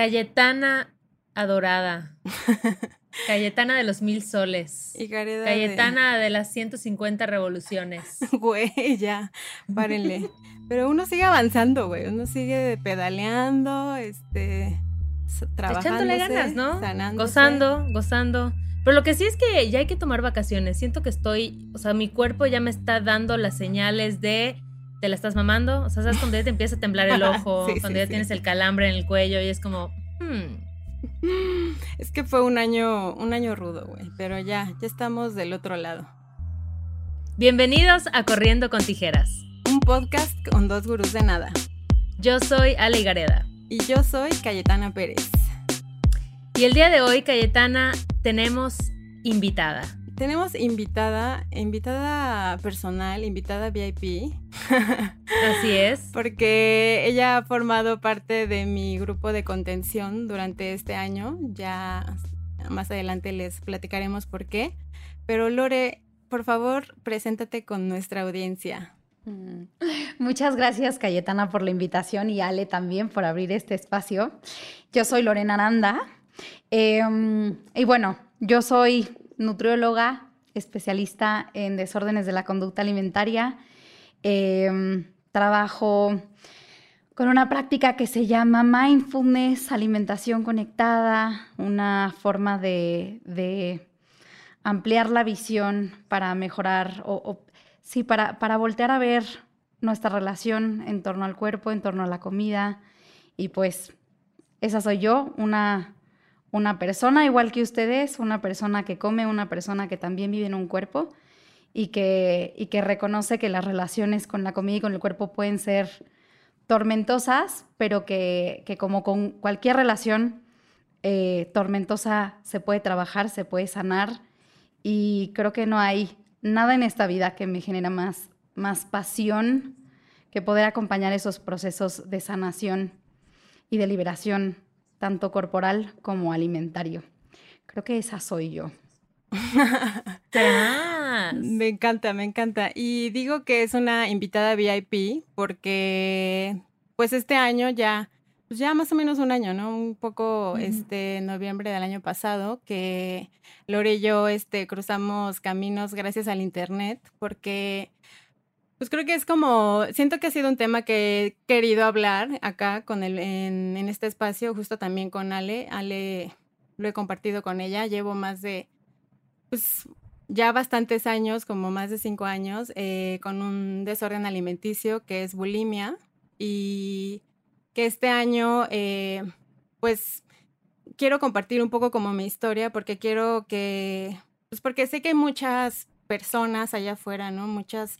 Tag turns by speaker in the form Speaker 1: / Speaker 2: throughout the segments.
Speaker 1: Cayetana adorada. Cayetana de los mil soles.
Speaker 2: Y
Speaker 1: Cayetana de... las 150 revoluciones.
Speaker 2: Güey, ya, párenle. Pero uno sigue avanzando, güey. Uno sigue pedaleando, este. Trabajando.
Speaker 1: Echándole ganas, ¿no? Gozando, gozando. Pero lo que sí es que ya hay que tomar vacaciones. Siento que estoy, o sea, mi cuerpo ya me está dando las señales de te la estás mamando. O sea, sabes cuando ya te empieza a temblar el ojo, cuando ya tienes el calambre en el cuello y es como, hmm.
Speaker 2: Es que fue un año, un año rudo, güey. Pero ya, ya estamos del otro lado.
Speaker 1: Bienvenidos a Corriendo con Tijeras.
Speaker 2: Un podcast con dos gurús de nada.
Speaker 1: Yo soy Ale Gareda.
Speaker 2: Y yo soy Cayetana Pérez.
Speaker 1: Y el día de hoy, Cayetana, tenemos invitada.
Speaker 2: Tenemos invitada, invitada personal, invitada VIP.
Speaker 1: Así es.
Speaker 2: Porque ella ha formado parte de mi grupo de contención durante este año. Ya más adelante les platicaremos por qué. Pero Lore, por favor, preséntate con nuestra audiencia.
Speaker 3: Mm. Muchas gracias Cayetana por la invitación y Ale también por abrir este espacio. Yo soy Lorena Aranda em, y bueno, yo soy nutrióloga, especialista en desórdenes de la conducta alimentaria. Em, trabajo con una práctica que se llama mindfulness, alimentación conectada, una forma de, ampliar la visión para mejorar o, sí, para, para voltear a ver nuestra relación en torno al cuerpo, en torno a la comida. Y pues esa soy yo, una una persona igual que ustedes, una persona que come, una persona que también vive en un cuerpo y que, y que reconoce que las relaciones con la comida y con el cuerpo pueden ser tormentosas, pero que, como con cualquier relación eh, tormentosa se puede trabajar, se puede sanar. Y creo que no hay nada en esta vida que me genera más, más pasión que poder acompañar esos procesos de sanación y de liberación tanto corporal como alimentario. Creo que esa soy yo.
Speaker 2: me encanta, me encanta. Y digo que es una invitada VIP porque pues este año ya, pues ya más o menos un año, ¿no? Un poco, este, noviembre del año pasado, que Lore y yo, este, cruzamos caminos gracias al internet porque pues creo que es como, siento que ha sido un tema que he querido hablar acá con el, en, este espacio, justo también con Ale. Ale lo he compartido con ella, llevo más de, pues ya bastantes años, como más de cinco años, eh, con un desorden alimenticio que es bulimia y que este año, eh, pues quiero compartir un poco como mi historia porque quiero que, pues porque sé que hay muchas personas allá afuera, ¿no? Muchas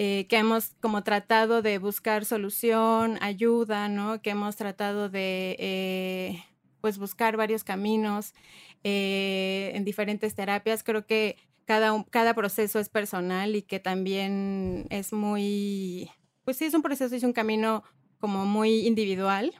Speaker 2: eh, que hemos como tratado de buscar solución, ayuda, ¿no? Que hemos tratado de eh, pues buscar varios caminos eh, en diferentes terapias. Creo que cada, cada proceso es personal y que también es muy, pues sí, es un proceso, es un camino como muy individual,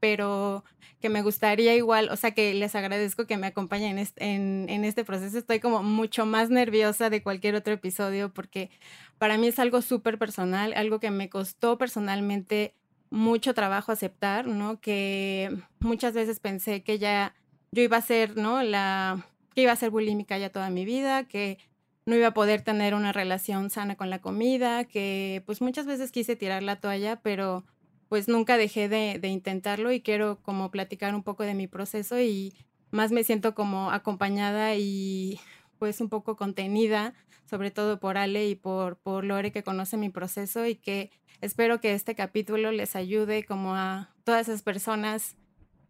Speaker 2: pero que me gustaría igual, o sea, que les agradezco que me acompañen en, en, este proceso. Estoy como mucho más nerviosa de cualquier otro episodio porque para mí es algo súper personal, algo que me costó personalmente mucho trabajo aceptar, ¿no? Que muchas veces pensé que ya yo iba a ser, ¿no? La, que iba a ser bulímica ya toda mi vida, que no iba a poder tener una relación sana con la comida, que pues muchas veces quise tirar la toalla, pero pues nunca dejé de, intentarlo y quiero como platicar un poco de mi proceso y más me siento como acompañada y pues un poco contenida, sobre todo por Ale y por, por Lore que conoce mi proceso y que espero que este capítulo les ayude como a todas esas personas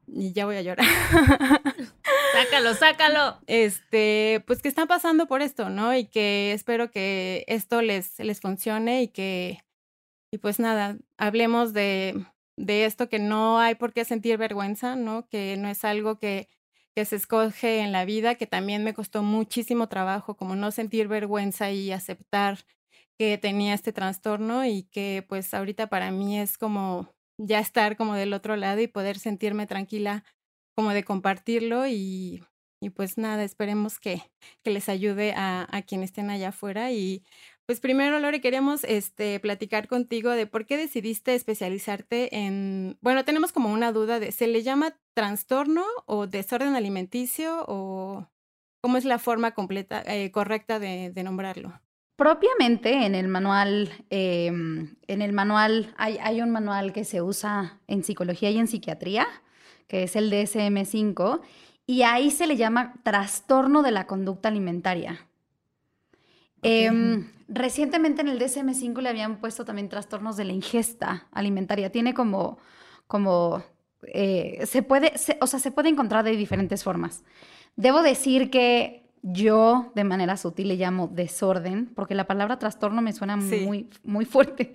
Speaker 2: y ya voy a llorar.
Speaker 1: sácalo, sácalo.
Speaker 2: Este, pues que están pasando por esto, ¿no? Y que espero que esto les, les funcione y que y pues nada, hablemos de, de esto que no hay por qué sentir vergüenza, ¿no? Que no es algo que, que se escoge en la vida, que también me costó muchísimo trabajo, como no sentir vergüenza y aceptar que tenía este trastorno y que pues ahorita para mí es como ya estar como del otro lado y poder sentirme tranquila como de compartirlo y, y pues nada, esperemos que, que les ayude a, a quienes estén allá afuera y Pues primero, Lore, queríamos este, platicar contigo de por qué decidiste especializarte en, bueno, tenemos como una duda de, ¿se le llama trastorno o desorden alimenticio o cómo es la forma completa, eh, correcta de, nombrarlo?
Speaker 3: Propiamente en el manual, em, en el manual hay, hay, un manual que se usa en psicología y en psiquiatría, que es el DSM5, y ahí se le llama trastorno de la conducta alimentaria. Em, recientemente en el DSM5 le habían puesto también trastornos de la ingesta alimentaria. Tiene como, como eh, se puede, o sea, se puede encontrar de diferentes formas. Debo decir que yo de manera sutil le llamo desorden, porque la palabra trastorno me suena muy, muy fuerte.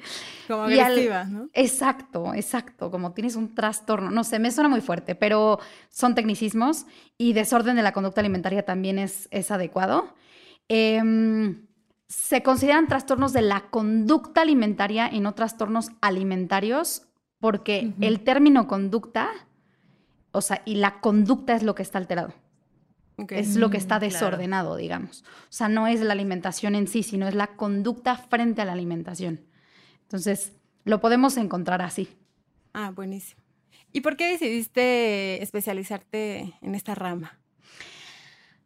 Speaker 2: Como agresiva, ¿no?
Speaker 3: Exacto, exacto, como tienes un trastorno, no sé, me suena muy fuerte, pero son tecnicismos y desorden de la conducta alimentaria también es, es adecuado. Eh, se consideran trastornos de la conducta alimentaria y no trastornos alimentarios, porque el término conducta, o sea, y la conducta es lo que está alterado. Es lo que está mm, desordenado, digamos. O sea, no es la alimentación en sí, sino es la conducta frente a la alimentación. Entonces, lo podemos encontrar así.
Speaker 2: Ah, buenísimo. ¿Y por qué decidiste especializarte en esta rama?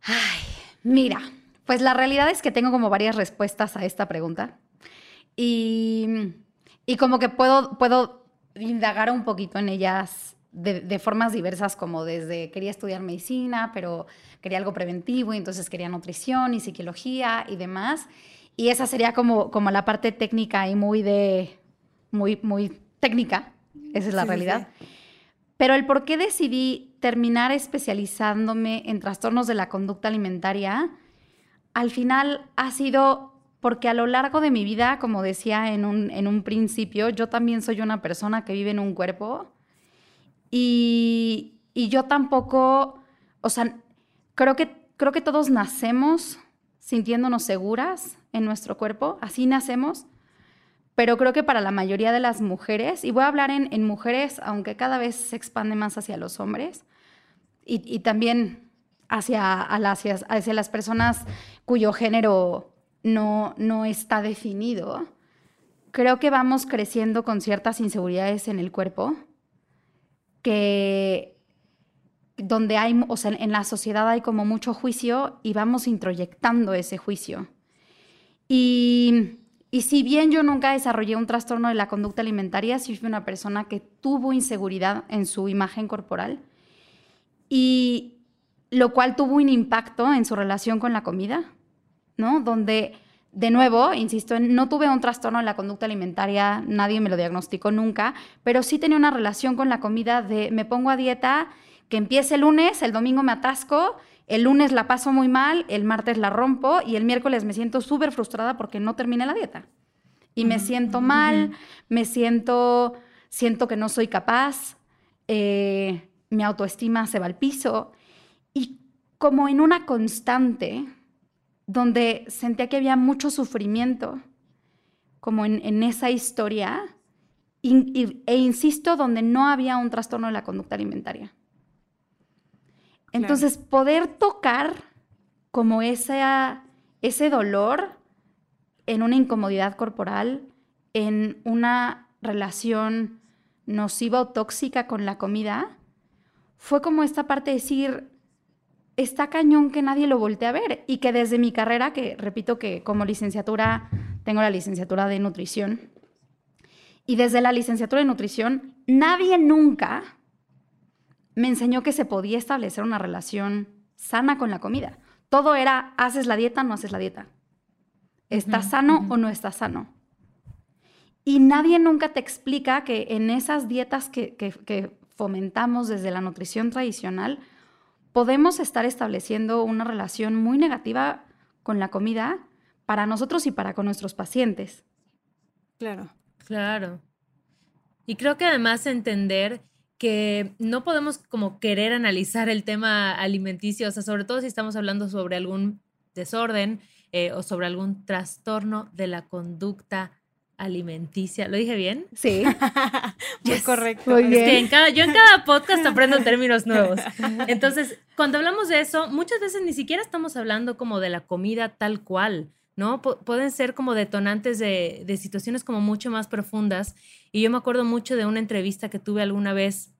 Speaker 3: Ay, mira, pues la realidad es que tengo como varias respuestas a esta pregunta. Y, como que puedo, puedo indagar un poquito en ellas de, formas diversas, como desde quería estudiar medicina, pero quería algo preventivo, y entonces quería nutrición y psicología y demás. Y esa sería como, como la parte técnica y muy de, muy, muy técnica, esa es la realidad. Pero el por qué decidí terminar especializándome en trastornos de la conducta alimentaria al final ha sido porque a lo largo de mi vida, como decía en un, en principio, yo también soy una persona que vive en un cuerpo y, yo tampoco, o sea, creo que, creo que todos nacemos sintiéndonos seguras en nuestro cuerpo, así nacemos, pero creo que para la mayoría de las mujeres, y voy a hablar en, mujeres, aunque cada vez se expande más hacia los hombres, y, y también hacia, hacia, las personas cuyo género no, no está definido, creo que vamos creciendo con ciertas inseguridades en el cuerpo que donde hay, o sea, en la sociedad hay como mucho juicio y vamos introyectando ese juicio. Y, y, si bien yo nunca desarrollé un trastorno de la conducta alimentaria, sí fui una persona que tuvo inseguridad en su imagen corporal. Y, lo cual tuvo un impacto en su relación con la comida, ¿no? Donde, de nuevo, insisto, no tuve un trastorno en la conducta alimentaria, nadie me lo diagnosticó nunca, pero sí tenía una relación con la comida de me pongo a dieta, que empiece el lunes, el domingo me atasco, el lunes la paso muy mal, el martes la rompo y el miércoles me siento súper frustrada porque no terminé la dieta. Y me siento mal, me siento, siento que no soy capaz, eh, mi autoestima se va al piso como en una constante donde sentía que había mucho sufrimiento, como en, esa historia, e insisto, donde no había un trastorno de la conducta alimentaria. Entonces, poder tocar como esa, ese dolor en una incomodidad corporal, en una relación nociva o tóxica con la comida, fue como esta parte de decir, está cañón que nadie lo voltee a ver y que desde mi carrera, que repito que como licenciatura tengo la licenciatura de nutrición, y desde la licenciatura de nutrición, nadie nunca me enseñó que se podía establecer una relación sana con la comida. Todo era, haces la dieta, no haces la dieta. ¿Estás sano o no estás sano? Y nadie nunca te explica que en esas dietas que, que fomentamos desde la nutrición tradicional, podemos estar estableciendo una relación muy negativa con la comida para nosotros y para con nuestros pacientes.
Speaker 2: Claro.
Speaker 1: Claro. Y creo que además entender que no podemos como querer analizar el tema alimenticio, o sea, sobre todo si estamos hablando sobre algún desorden eh, o sobre algún trastorno de la conducta alimenticia. ¿Lo dije bien?
Speaker 3: Sí.
Speaker 2: Muy correcto.
Speaker 1: Muy bien. Es que en cada, yo en cada podcast aprendo términos nuevos. Entonces, cuando hablamos de eso, muchas veces ni siquiera estamos hablando como de la comida tal cual, ¿no? pueden ser como detonantes de, de situaciones como mucho más profundas. Y yo me acuerdo mucho de una entrevista que tuve alguna vez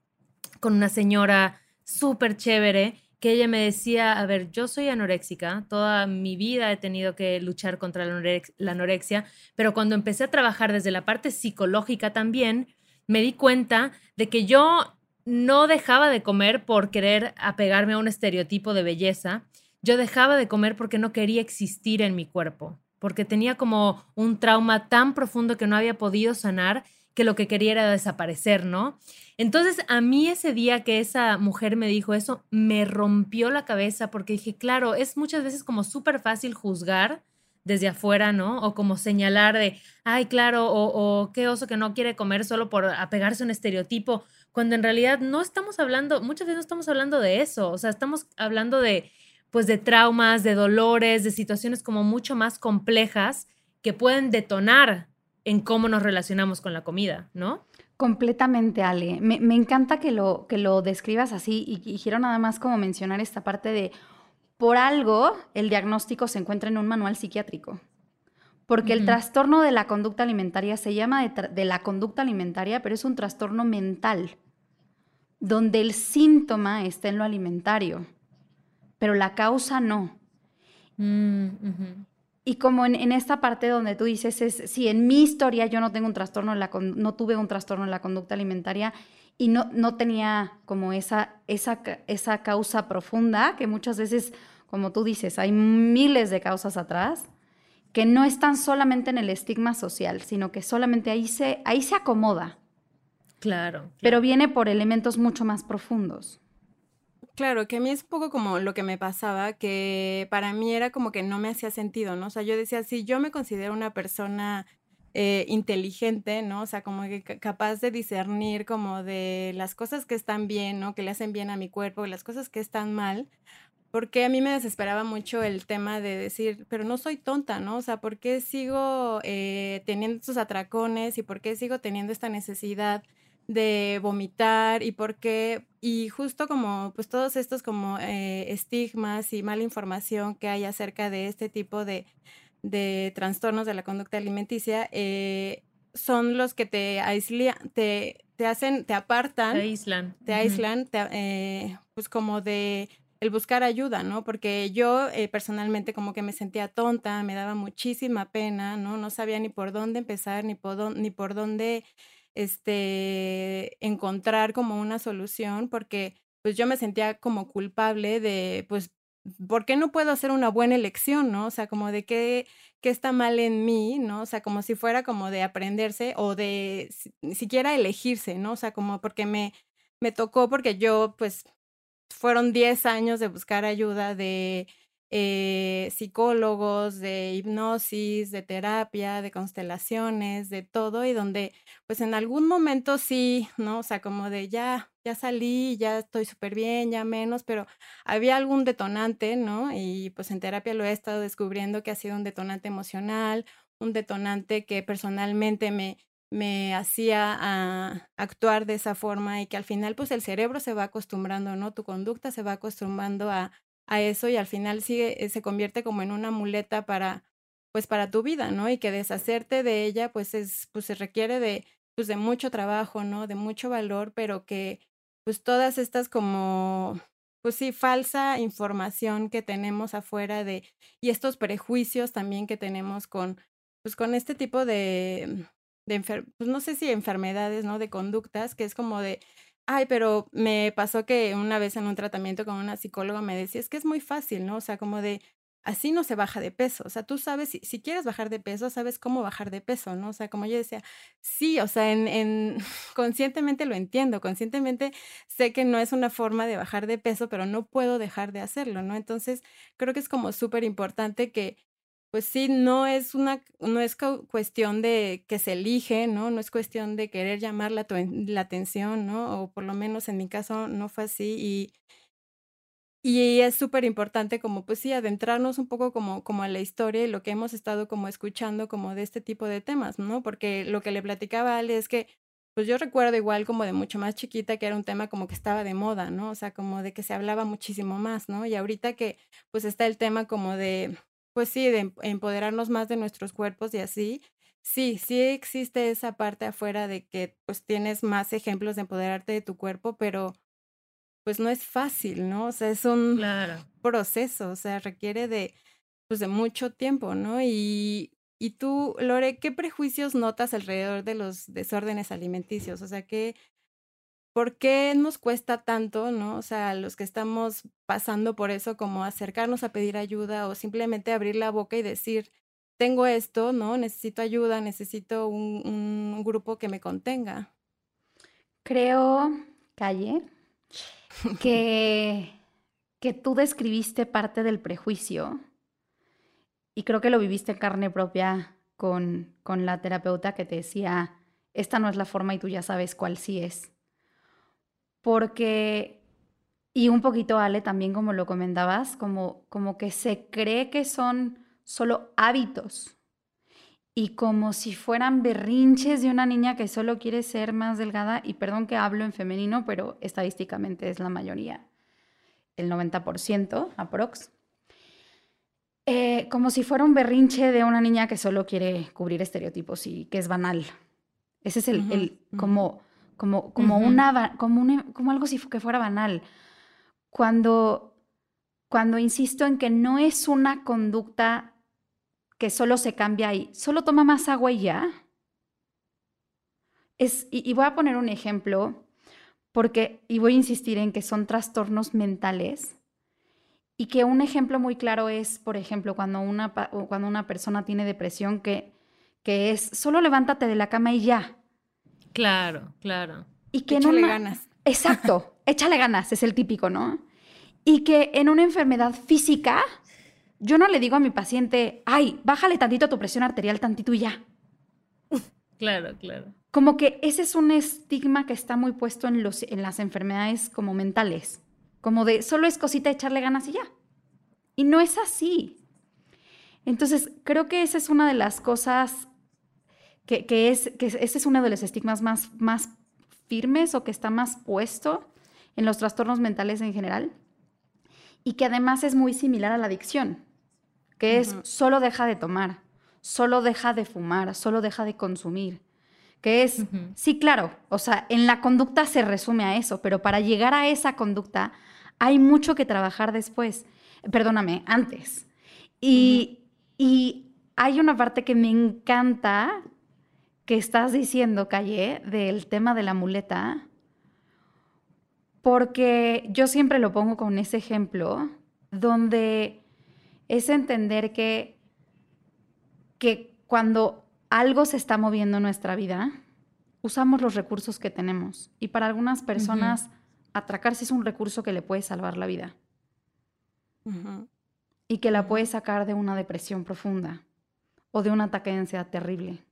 Speaker 1: con una señora súper chévere que ella me decía, a ver, yo soy anoréxica, toda mi vida he tenido que luchar contra la anorexia, pero cuando empecé a trabajar desde la parte psicológica también, me di cuenta de que yo no dejaba de comer por querer apegarme a un estereotipo de belleza, yo dejaba de comer porque no quería existir en mi cuerpo, porque tenía como un trauma tan profundo que no había podido sanar que lo que quería era desaparecer, ¿no? Entonces, a mí ese día que esa mujer me dijo eso, me rompió la cabeza porque dije, claro, es muchas veces como súper fácil juzgar desde afuera, ¿no? O como señalar de, ay, claro, o, o, qué oso que no quiere comer solo por apegarse a un estereotipo, cuando en realidad no estamos hablando, muchas veces no estamos hablando de eso, o sea, estamos hablando de, pues, de traumas, de dolores, de situaciones como mucho más complejas que pueden detonar en cómo nos relacionamos con la comida, ¿no?
Speaker 3: Completamente, Ale. Me, encanta que lo, que lo describas así y, quiero nada más como mencionar esta parte de, por algo, el diagnóstico se encuentra en un manual psiquiátrico. Porque el trastorno de la conducta alimentaria se llama de, la conducta alimentaria, pero es un trastorno mental, donde el síntoma está en lo alimentario, pero la causa no. Mm, y como en, esta parte donde tú dices, es, si en mi historia yo no tengo un trastorno, la, no tuve un trastorno en la conducta alimentaria y no, no tenía como esa, esa, esa causa profunda, que muchas veces, como tú dices, hay miles de causas atrás, que no están solamente en el estigma social, sino que solamente ahí se, ahí se acomoda.
Speaker 1: claro.
Speaker 3: Pero viene por elementos mucho más profundos.
Speaker 2: Claro, que a mí es un poco como lo que me pasaba, que para mí era como que no me hacía sentido, ¿no? O sea, yo decía, si yo me considero una persona eh, inteligente, ¿no? O sea, como que capaz de discernir como de las cosas que están bien, ¿no? Que le hacen bien a mi cuerpo, las cosas que están mal, porque a mí me desesperaba mucho el tema de decir, pero no soy tonta, ¿no? O sea, ¿por qué sigo eh, teniendo estos atracones y por qué sigo teniendo esta necesidad de vomitar y por qué, y justo como pues todos estos como eh, estigmas y mala información que hay acerca de este tipo de, de trastornos de la conducta alimenticia, eh, son los que te aíslan, te, te hacen, te apartan.
Speaker 1: Te aíslan.
Speaker 2: Te aíslan, eh, pues como de el buscar ayuda, ¿no? Porque yo personalmente como que me sentía tonta, me daba muchísima pena, ¿no? No sabía ni por dónde empezar, ni por, ni por dónde este, encontrar como una solución, porque pues yo me sentía como culpable de, pues, ¿por qué no puedo hacer una buena elección, no? O sea, como de qué, qué está mal en mí, ¿no? O sea, como si fuera como de aprenderse o de ni siquiera elegirse, ¿no? O sea, como porque me, me tocó, porque yo, pues, fueron 10 años de buscar ayuda, de eh, psicólogos, de hipnosis, de terapia, de constelaciones, de todo, y donde pues en algún momento sí, ¿no? O sea, como de ya, ya salí, ya estoy súper bien, ya menos, pero había algún detonante, ¿no? Y pues en terapia lo he estado descubriendo que ha sido un detonante emocional, un detonante que personalmente me, me hacía a actuar de esa forma y que al final pues el cerebro se va acostumbrando, ¿no? Tu conducta se va acostumbrando a, a eso y al final sigue, eh, se convierte como en una muleta para, pues para tu vida, ¿no? Y que deshacerte de ella, pues es, pues se requiere de, pues de mucho trabajo, ¿no? De mucho valor, pero que, pues todas estas como, pues sí, falsa información que tenemos afuera de, y estos prejuicios también que tenemos con, pues con este tipo de, de pues no sé si enfermedades, ¿no? De conductas, que es como de, Ay, pero me pasó que una vez en un tratamiento con una psicóloga me decía, es que es muy fácil, ¿no? O sea, como de, así no se baja de peso. O sea, tú sabes, si, si, quieres bajar de peso, sabes cómo bajar de peso, ¿no? O sea, como yo decía, sí, o sea, en, en, conscientemente lo entiendo, conscientemente sé que no es una forma de bajar de peso, pero no puedo dejar de hacerlo, ¿no? Entonces, creo que es como súper importante que pues sí, no es una, no es cuestión de que se elige, ¿no? No es cuestión de querer llamar la, la atención, ¿no? O por lo menos en mi caso no fue así y, y es súper importante como, pues sí, adentrarnos un poco como, como a la historia y lo que hemos estado como escuchando como de este tipo de temas, ¿no? Porque lo que le platicaba a Ale es que, pues yo recuerdo igual como de mucho más chiquita que era un tema como que estaba de moda, ¿no? O sea, como de que se hablaba muchísimo más, ¿no? Y ahorita que pues está el tema como de pues sí, de em, empoderarnos más de nuestros cuerpos y así. Sí, sí existe esa parte afuera de que pues tienes más ejemplos de empoderarte de tu cuerpo, pero pues no es fácil, ¿no? O sea, es un proceso, o sea, requiere de pues de mucho tiempo, ¿no? Y, y tú, Lore, ¿qué prejuicios notas alrededor de los desórdenes alimenticios? O sea, ¿qué, ¿por qué nos cuesta tanto, no? O sea, los que estamos pasando por eso, como acercarnos a pedir ayuda o simplemente abrir la boca y decir, tengo esto, ¿no? Necesito ayuda, necesito un, un grupo que me contenga.
Speaker 3: Creo, Calle, que, que tú describiste parte del prejuicio y creo que lo viviste en carne propia con, con la terapeuta que te decía, esta no es la forma y tú ya sabes cuál sí es. Porque, y un poquito Ale también como lo comentabas, como, como que se cree que son solo hábitos y como si fueran berrinches de una niña que solo quiere ser más delgada, y perdón que hablo en femenino, pero estadísticamente es la mayoría, el 90% aprox. Eh, como si fuera un berrinche de una niña que solo quiere cubrir estereotipos y que es banal. Ese es el, como, como, como, una, como, como algo si que fuera banal. Cuando, cuando insisto en que no es una conducta que solo se cambia y solo toma más agua y ya. Es, y, voy a poner un ejemplo, porque, y voy a insistir en que son trastornos mentales, y que un ejemplo muy claro es, por ejemplo, cuando una, cuando una persona tiene depresión, que, que es solo levántate de la cama y ya.
Speaker 1: Claro, claro.
Speaker 2: Y que échale ganas.
Speaker 3: Exacto, échale ganas, es el típico, ¿no? Y que en una enfermedad física yo no le digo a mi paciente, ay, bájale tantito tu presión arterial, tantito y ya.
Speaker 1: Claro, claro.
Speaker 3: Como que ese es un estigma que está muy puesto en, los, en las enfermedades como mentales, como de solo es cosita echarle ganas y ya. Y no es así. Entonces, creo que esa es una de las cosas que, es, que ese es uno de los estigmas más, más firmes o que está más puesto en los trastornos mentales en general y que además es muy similar a la adicción que es solo deja de tomar, solo deja de fumar, solo deja de consumir. Que es, sí, claro, o sea, en la conducta se resume a eso, pero para llegar a esa conducta hay mucho que trabajar después, perdóname, antes. Y, y hay una parte que me encanta que estás diciendo, Calle, del tema de la muleta, porque yo siempre lo pongo con ese ejemplo, donde es entender que, que cuando algo se está moviendo en nuestra vida, usamos los recursos que tenemos. Y para algunas personas, atracarse es un recurso que le puede salvar la vida. Y que la puede sacar de una depresión profunda o de un ataque de ansiedad terrible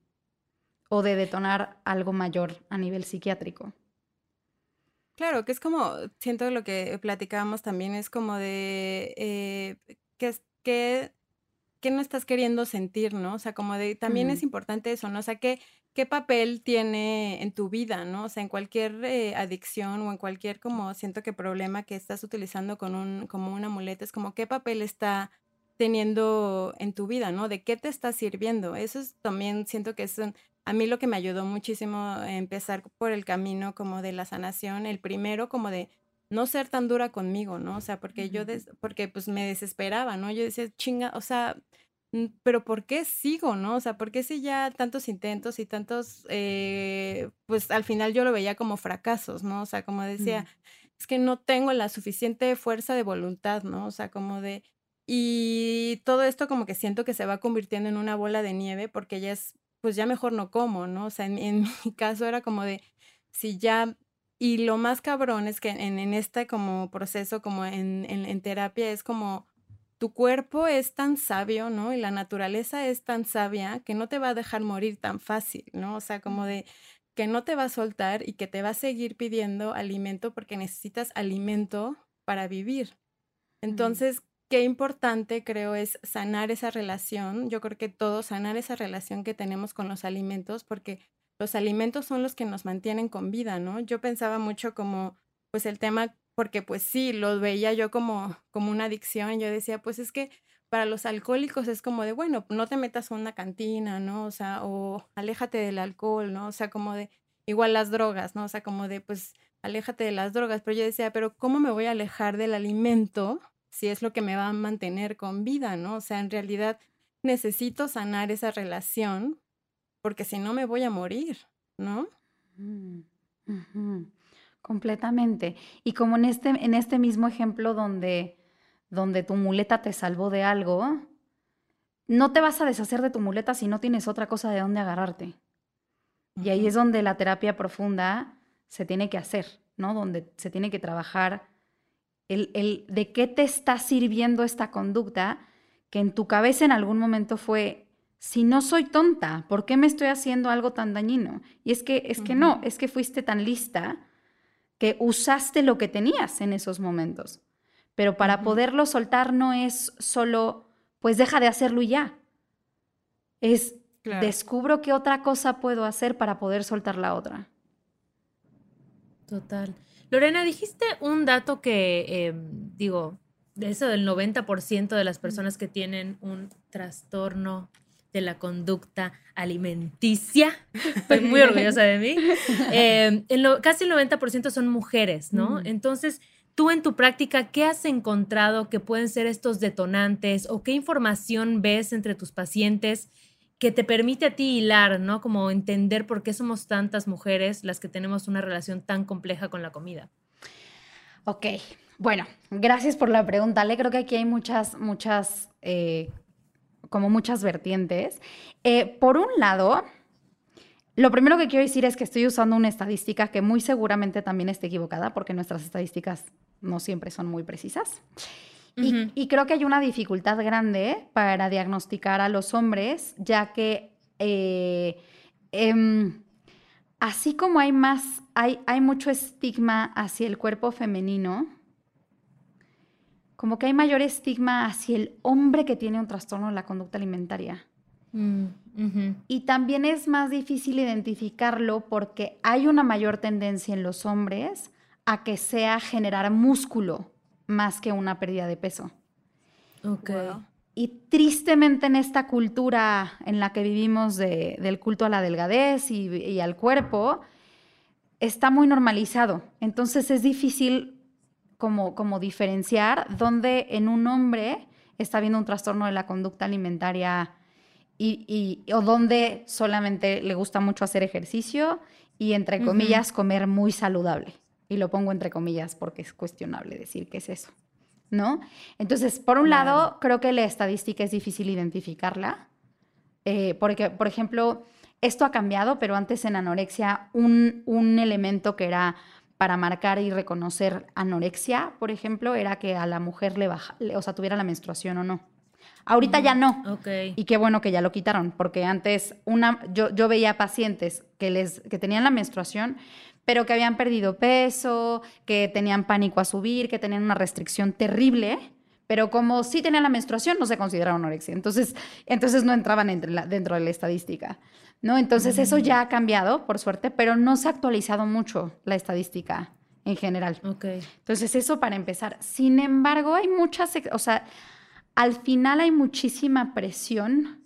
Speaker 3: o de detonar algo mayor a nivel psiquiátrico.
Speaker 2: Claro, que es como, siento lo que platicábamos también, es como de eh, que qué, no estás queriendo sentir, ¿no? O sea, como de, también es importante eso, ¿no? O sea, ¿qué, qué papel tiene en tu vida, ¿no? O sea, en cualquier eh, adicción o en cualquier, como siento que problema que estás utilizando con un, como una muleta, es como qué papel está teniendo en tu vida, ¿no? ¿De qué te está sirviendo? Eso es también siento que es a mí lo que me ayudó muchísimo empezar por el camino como de la sanación, el primero como de no ser tan dura conmigo, ¿no? O sea, porque yo, porque pues me desesperaba, ¿no? Yo decía, chinga, o sea, mm, pero ¿por qué sigo, no? O sea, ¿por qué si ya tantos intentos y tantos, eh, pues al final yo lo veía como fracasos, ¿no? O sea, como decía, es que no tengo la suficiente fuerza de voluntad, ¿no? O sea, como de... Y todo esto como que siento que se va convirtiendo en una bola de nieve porque ya es, pues ya mejor no como, ¿no? O sea, en, en mi caso era como de, si ya y lo más cabrón es que en, en este como proceso, como en, en, terapia, es como tu cuerpo es tan sabio, ¿no? Y la naturaleza es tan sabia que no te va a dejar morir tan fácil, ¿no? O sea, como de que no te va a soltar y que te va a seguir pidiendo alimento porque necesitas alimento para vivir. Entonces, qué importante creo es sanar esa relación. Yo creo que todo sanar esa relación que tenemos con los alimentos porque los alimentos son los que nos mantienen con vida, ¿no? Yo pensaba mucho como, pues el tema, porque pues sí, lo veía yo como, como una adicción, yo decía, pues es que, para los alcohólicos es como de, bueno, no te metas en una cantina, ¿no? O sea, o aléjate del alcohol, ¿no? O sea, como de, igual las drogas, ¿no? O sea, como de, pues, aléjate de las drogas. Pero yo decía, pero ¿cómo me voy a alejar del alimento si es lo que me va a mantener con vida, ¿no? O sea, en realidad necesito sanar esa relación porque si no me voy a morir, ¿no?
Speaker 3: Mm, Completamente. Y como en este, en este mismo ejemplo donde, donde tu muleta te salvó de algo, no te vas a deshacer de tu muleta si no tienes otra cosa de dónde agarrarte. Y ahí es donde la terapia profunda se tiene que hacer, ¿no? Donde se tiene que trabajar el, el, de qué te está sirviendo esta conducta que en tu cabeza en algún momento fue, si no soy tonta, ¿por qué me estoy haciendo algo tan dañino? Y es que, es que no, es que fuiste tan lista que usaste lo que tenías en esos momentos. Pero para poderlo soltar no es solo, pues deja de hacerlo y ya. Es, descubro qué otra cosa puedo hacer para poder soltar la otra.
Speaker 1: Total. Lorena, dijiste un dato que, em, digo, de eso del 90% de las personas que tienen un trastorno de la conducta alimenticia. Estoy muy orgullosa de mí. Em, casi el 90% son mujeres, ¿no? Entonces, tú en tu práctica, ¿qué has encontrado que pueden ser estos detonantes o qué información ves entre tus pacientes que te permite a ti hilar, ¿no? Como entender por qué somos tantas mujeres las que tenemos una relación tan compleja con la comida.
Speaker 3: Ok, bueno, gracias por la pregunta, Ale. Creo que aquí hay muchas, muchas, eh, como muchas vertientes. Eh, por un lado, lo primero que quiero decir es que estoy usando una estadística que muy seguramente también esté equivocada, porque nuestras estadísticas no siempre son muy precisas. Y, creo que hay una dificultad grande para diagnosticar a los hombres, ya que eh, em, así como hay más, hay, hay mucho estigma hacia el cuerpo femenino, como que hay mayor estigma hacia el hombre que tiene un trastorno de la conducta alimentaria. Mm, y también es más difícil identificarlo porque hay una mayor tendencia en los hombres a que sea generar músculo más que una pérdida de peso.
Speaker 1: Ok.
Speaker 3: Y tristemente en esta cultura en la que vivimos del culto a la delgadez y, y al cuerpo, está muy normalizado. Entonces es difícil como, como diferenciar dónde en un hombre está habiendo un trastorno de la conducta alimentaria y, o dónde solamente le gusta mucho hacer ejercicio y, entre comillas, comer muy saludable. Y lo pongo entre comillas porque es cuestionable decir qué es eso, ¿no? Entonces, por un lado, creo que la estadística es difícil identificarla, eh, porque, por ejemplo, esto ha cambiado, pero antes en anorexia un, un elemento que era para marcar y reconocer anorexia, por ejemplo, era que a la mujer le baja, o sea, tuviera la menstruación o no. Ahorita ya no. Y qué bueno que ya lo quitaron, porque antes una, yo, yo veía pacientes que, les, que tenían la menstruación, pero que habían perdido peso, que tenían pánico a subir, que tenían una restricción terrible, pero como sí tenían la menstruación, no se consideraron anorexia. Entonces, entonces no entraban entre dentro de la estadística. ¿no? Entonces eso ya ha cambiado, por suerte, pero no se ha actualizado mucho la estadística en general.
Speaker 1: Okay.
Speaker 3: Entonces eso para empezar. Sin embargo, hay muchas, o sea, al final hay muchísima presión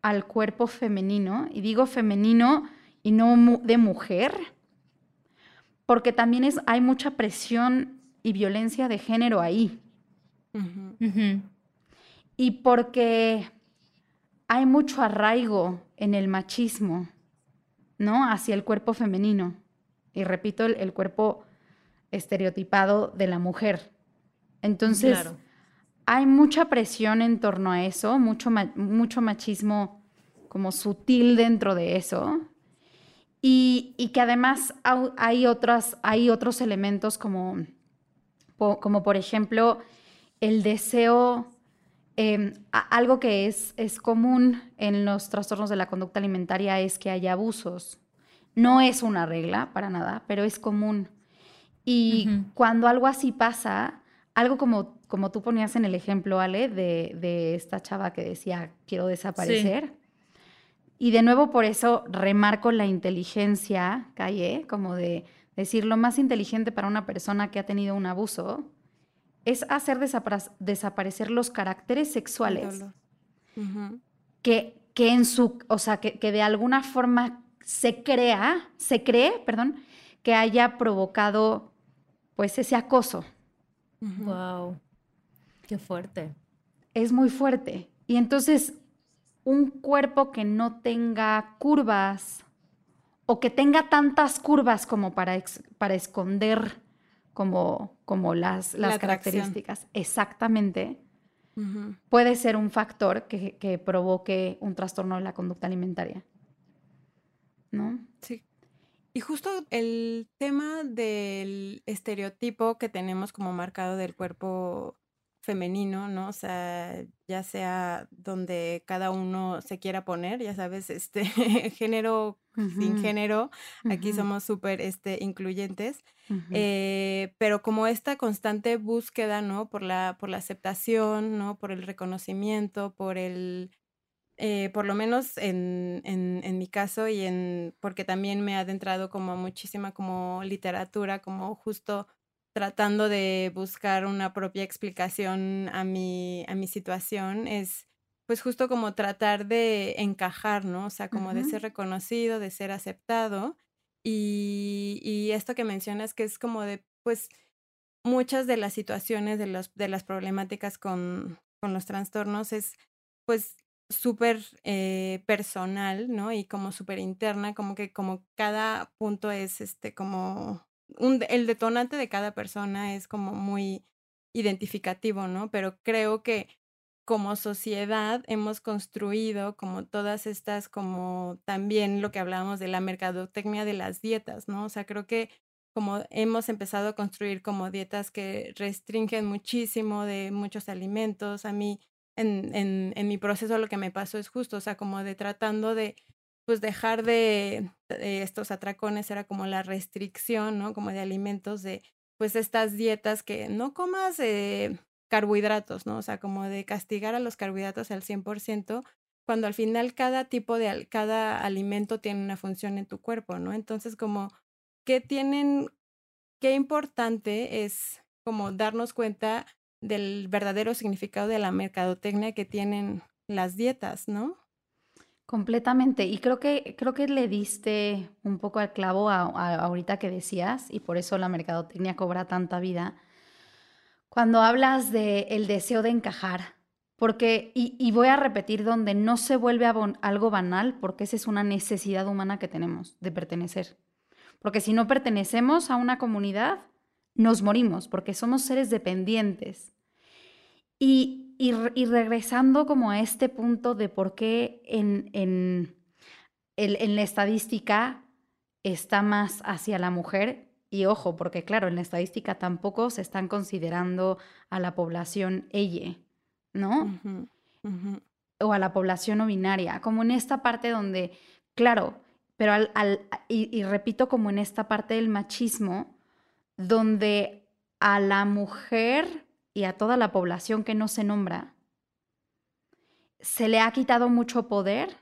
Speaker 3: al cuerpo femenino, y digo femenino y no de mujer, porque también es, hay mucha presión y violencia de género ahí. Y porque hay mucho arraigo en el machismo, ¿no? Hacia el cuerpo femenino. Y repito, el, cuerpo estereotipado de la mujer. Entonces, hay mucha presión en torno a eso, mucho, mucho machismo como sutil dentro de eso. Y, que además hay, otras, hay otros elementos como, como, por ejemplo, el deseo Em, algo que es, es común en los trastornos de la conducta alimentaria es que haya abusos. No es una regla para nada, pero es común. Y cuando algo así pasa, algo como, como tú ponías en el ejemplo, Ale, de, de esta chava que decía, quiero desaparecer. Y de nuevo por eso remarco la inteligencia, Calle, como de decir, lo más inteligente para una persona que ha tenido un abuso es hacer desaparecer los caracteres sexuales que, que en su, o sea, que, que, de alguna forma se crea, se cree, perdón, que haya provocado pues ese acoso.
Speaker 1: Wow. Qué fuerte.
Speaker 3: Es muy fuerte. Y entonces, un cuerpo que no tenga curvas o que tenga tantas curvas como para, para esconder como, como las, las características. Exactamente. Puede ser un factor que, que, provoque un trastorno de la conducta alimentaria. ¿No?
Speaker 2: Sí. Y justo el tema del estereotipo que tenemos como marcado del cuerpo femenino, ¿no? O sea, ya sea donde cada uno se quiera poner, ya sabes, este género sin género, aquí somos súper este, incluyentes, eh, pero como esta constante búsqueda, ¿no? Por la, por la aceptación, ¿no? Por el reconocimiento, por el, eh, por lo menos en, en, en, mi caso y en, porque también me ha adentrado como muchísima como literatura, como justo tratando de buscar una propia explicación a mi, a mi situación es pues justo como tratar de encajar, ¿no? O sea, como de ser reconocido, de ser aceptado. Y, y, esto que mencionas que es como de, pues, muchas de las situaciones, de, los, de las problemáticas con, con los trastornos es, pues, súper eh, personal, ¿no? Y como súper interna, como que como cada punto es, este, como el detonante de cada persona es como muy identificativo, ¿no? Pero creo que como sociedad hemos construido como todas estas, como también lo que hablábamos de la mercadotecnia de las dietas, ¿no? O sea, creo que como hemos empezado a construir como dietas que restringen muchísimo de muchos alimentos. A mí, en, en, en mi proceso lo que me pasó es justo, o sea, como de tratando de pues dejar de, estos atracones era como la restricción, ¿no? Como de alimentos, de pues estas dietas que no comas eh, carbohidratos, ¿no? O sea, como de castigar a los carbohidratos al 100%, cuando al final cada tipo de, cada alimento tiene una función en tu cuerpo, ¿no? Entonces, como, ¿qué tienen, qué importante es como darnos cuenta del verdadero significado de la mercadotecnia que tienen las dietas, ¿no?
Speaker 3: Completamente. Y creo que, creo que le diste un poco al clavo a, ahorita que decías, y por eso la mercadotecnia cobra tanta vida. Cuando hablas del el deseo de encajar, porque, y, voy a repetir, donde no se vuelve algo banal, porque esa es una necesidad humana que tenemos de pertenecer. Porque si no pertenecemos a una comunidad, nos morimos, porque somos seres dependientes. Y, y, regresando como a este punto de por qué en, en, en, la estadística está más hacia la mujer, y ojo, porque claro, en la estadística tampoco se están considerando a la población ella, ¿no? O a la población no binaria, como en esta parte donde, claro, pero al, al y, y, repito, como en esta parte del machismo, donde a la mujer y a toda la población que no se nombra, se le ha quitado mucho poder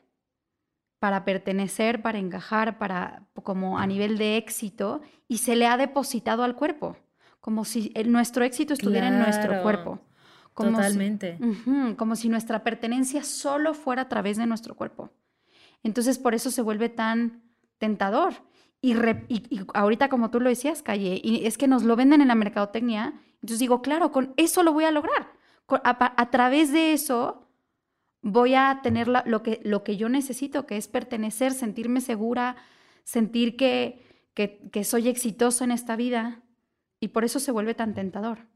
Speaker 3: para pertenecer, para encajar, para como a nivel de éxito y se le ha depositado al cuerpo, como si nuestro éxito estuviera en nuestro cuerpo.
Speaker 1: Totalmente.
Speaker 3: como si nuestra pertenencia solo fuera a través de nuestro cuerpo. Entonces por eso se vuelve tan tentador. Y, y, ahorita como tú lo decías, Calle, y es que nos lo venden en la mercadotecnia entonces digo, claro, con eso lo voy a lograr. A, través de eso voy a tener lo, que, lo que yo necesito, que es pertenecer, sentirme segura, sentir que, que, soy exitoso en esta vida. Y por eso se vuelve tan tentador.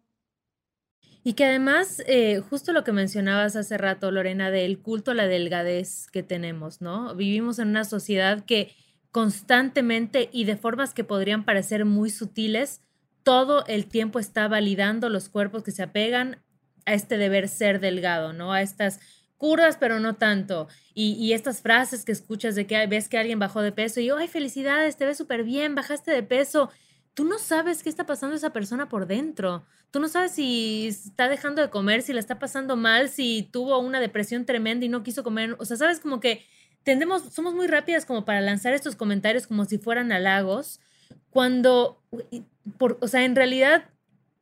Speaker 1: Y que además, eh, justo lo que mencionabas hace rato, Lorena, del culto a la delgadez que tenemos, ¿no? Vivimos en una sociedad que constantemente y de formas que podrían parecer muy sutiles, todo el tiempo está validando los cuerpos que se apegan a este deber ser delgado, ¿no? A estas curvas, pero no tanto. Y, estas frases que escuchas de que ves que alguien bajó de peso y, ay, felicidades, te ves súper bien, bajaste de peso. Tú no sabes qué está pasando esa persona por dentro. Tú no sabes si está dejando de comer, si la está pasando mal, si tuvo una depresión tremenda y no quiso comer. O sea, sabes como que tendemos, somos muy rápidas como para lanzar estos comentarios como si fueran halagos, cuando, por, o sea, en realidad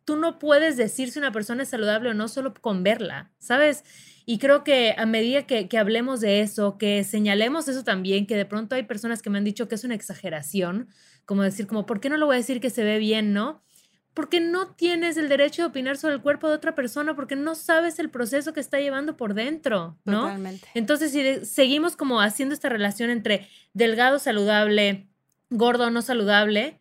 Speaker 1: tú no puedes decir si una persona es saludable o no solo con verla, ¿sabes? Y creo que a medida que, que, hablemos de eso, que señalemos eso también, que de pronto hay personas que me han dicho que es una exageración, como decir, como, ¿por qué no lo voy a decir que se ve bien, no? Porque no tienes el derecho de opinar sobre el cuerpo de otra persona, porque no sabes el proceso que está llevando por dentro, ¿no? Totalmente. Entonces, si seguimos como haciendo esta relación entre delgado, saludable, gordo, no saludable,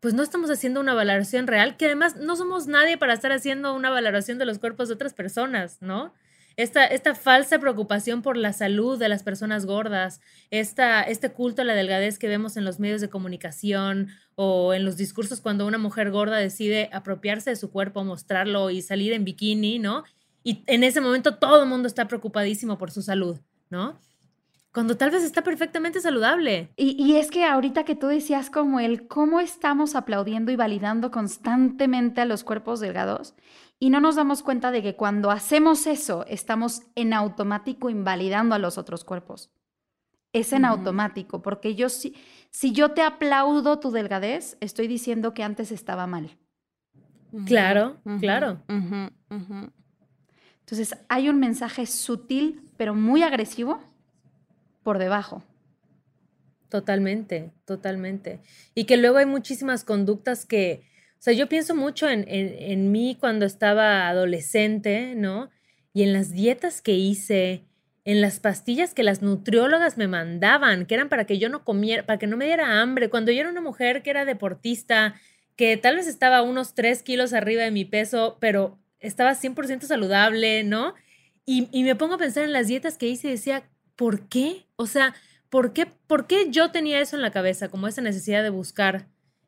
Speaker 1: pues no estamos haciendo una valoración real, que además no somos nadie para estar haciendo una valoración de los cuerpos de otras personas, ¿no? Esta, esta falsa preocupación por la salud de las personas gordas, esta, este culto a la delgadez que vemos en los medios de comunicación o en los discursos cuando una mujer gorda decide apropiarse de su cuerpo, mostrarlo y salir en bikini, ¿no? Y en ese momento todo el mundo está preocupadísimo por su salud, ¿no? Cuando tal vez está perfectamente saludable.
Speaker 3: Y, es que ahorita que tú decías como el cómo estamos aplaudiendo y validando constantemente a los cuerpos delgados y no nos damos cuenta de que cuando hacemos eso estamos en automático invalidando a los otros cuerpos. Es en automático, porque yo si, si yo te aplaudo tu delgadez, estoy diciendo que antes estaba mal.
Speaker 1: Claro, claro.
Speaker 3: Entonces hay un mensaje sutil, pero muy agresivo por debajo.
Speaker 1: Totalmente, totalmente. Y que luego hay muchísimas conductas que, o sea, yo pienso mucho en, en, mí cuando estaba adolescente, ¿no? Y en las dietas que hice, en las pastillas que las nutriólogas me mandaban, que eran para que yo no comiera, para que no me diera hambre. Cuando yo era una mujer que era deportista, que tal vez estaba unos 3 kilos arriba de mi peso, pero estaba 100% saludable, ¿no? Y, y, me pongo a pensar en las dietas que hice y decía, ¿por qué? O sea, ¿por qué, ¿por qué yo tenía eso en la cabeza, como esa necesidad de buscar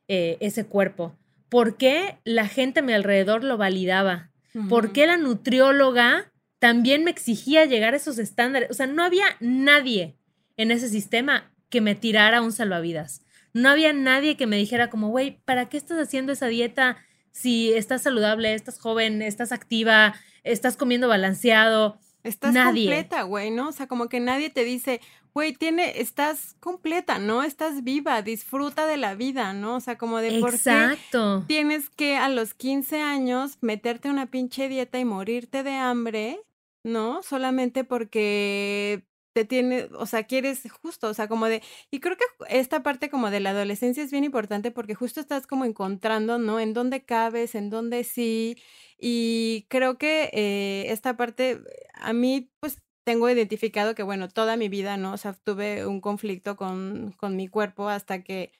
Speaker 1: eh, ese cuerpo? ¿Por qué la gente a mi alrededor lo validaba? ¿Por qué la nutrióloga también me exigía llegar a esos estándares? O sea, no había nadie en ese sistema que me tirara un salvavidas. No había nadie que me dijera como, güey, ¿para qué estás haciendo esa dieta si estás saludable, estás joven, estás activa, estás comiendo balanceado?
Speaker 2: Estás completa, güey, ¿no? O sea, como que nadie te dice, güey, tiene, estás completa, ¿no? Estás viva, disfruta de la vida, ¿no? O sea, como de por qué tienes que a los 15 años meterte una pinche dieta y morirte de hambre, ¿no? Solamente porque te tiene, o sea, quieres justo, o sea, como de, y creo que esta parte como de la adolescencia es bien importante porque justo estás como encontrando, ¿no? En dónde cabes, en dónde sí, y creo que eh, esta parte, a mí, pues tengo identificado que, bueno, toda mi vida, ¿no? O sea, tuve un conflicto con, con mi cuerpo hasta que,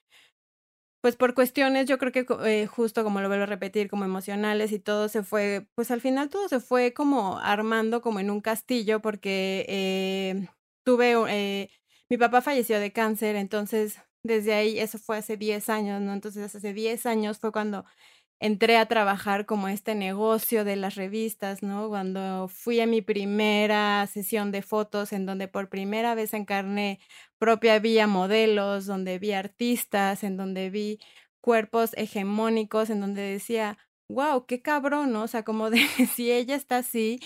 Speaker 2: pues por cuestiones, yo creo que eh, justo como lo vuelvo a repetir, como emocionales y todo se fue, pues al final todo se fue como armando como en un castillo porque eh, tuve, eh, mi papá falleció de cáncer, entonces desde ahí, eso fue hace 10 años, ¿no? Entonces hace 10 años fue cuando entré a trabajar como este negocio de las revistas, ¿no? Cuando fui a mi primera sesión de fotos en donde por primera vez en carne propia vi a modelos, donde vi artistas, en donde vi cuerpos hegemónicos, en donde decía, wow, qué cabrón, ¿no? O sea, como de si ella está así,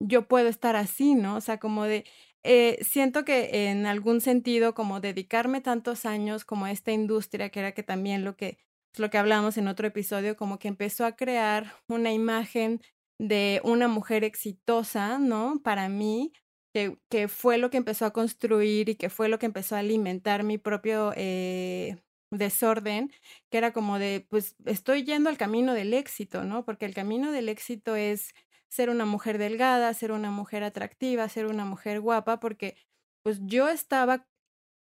Speaker 2: yo puedo estar así, ¿no? O sea, como de, eh, siento que en algún sentido, como dedicarme tantos años como a esta industria, que era que también lo que lo que hablamos en otro episodio, como que empezó a crear una imagen de una mujer exitosa, ¿no? Para mí, que, que fue lo que empezó a construir y que fue lo que empezó a alimentar mi propio eh, desorden, que era como de, pues estoy yendo al camino del éxito, ¿no? Porque el camino del éxito es ser una mujer delgada, ser una mujer atractiva, ser una mujer guapa, porque pues yo estaba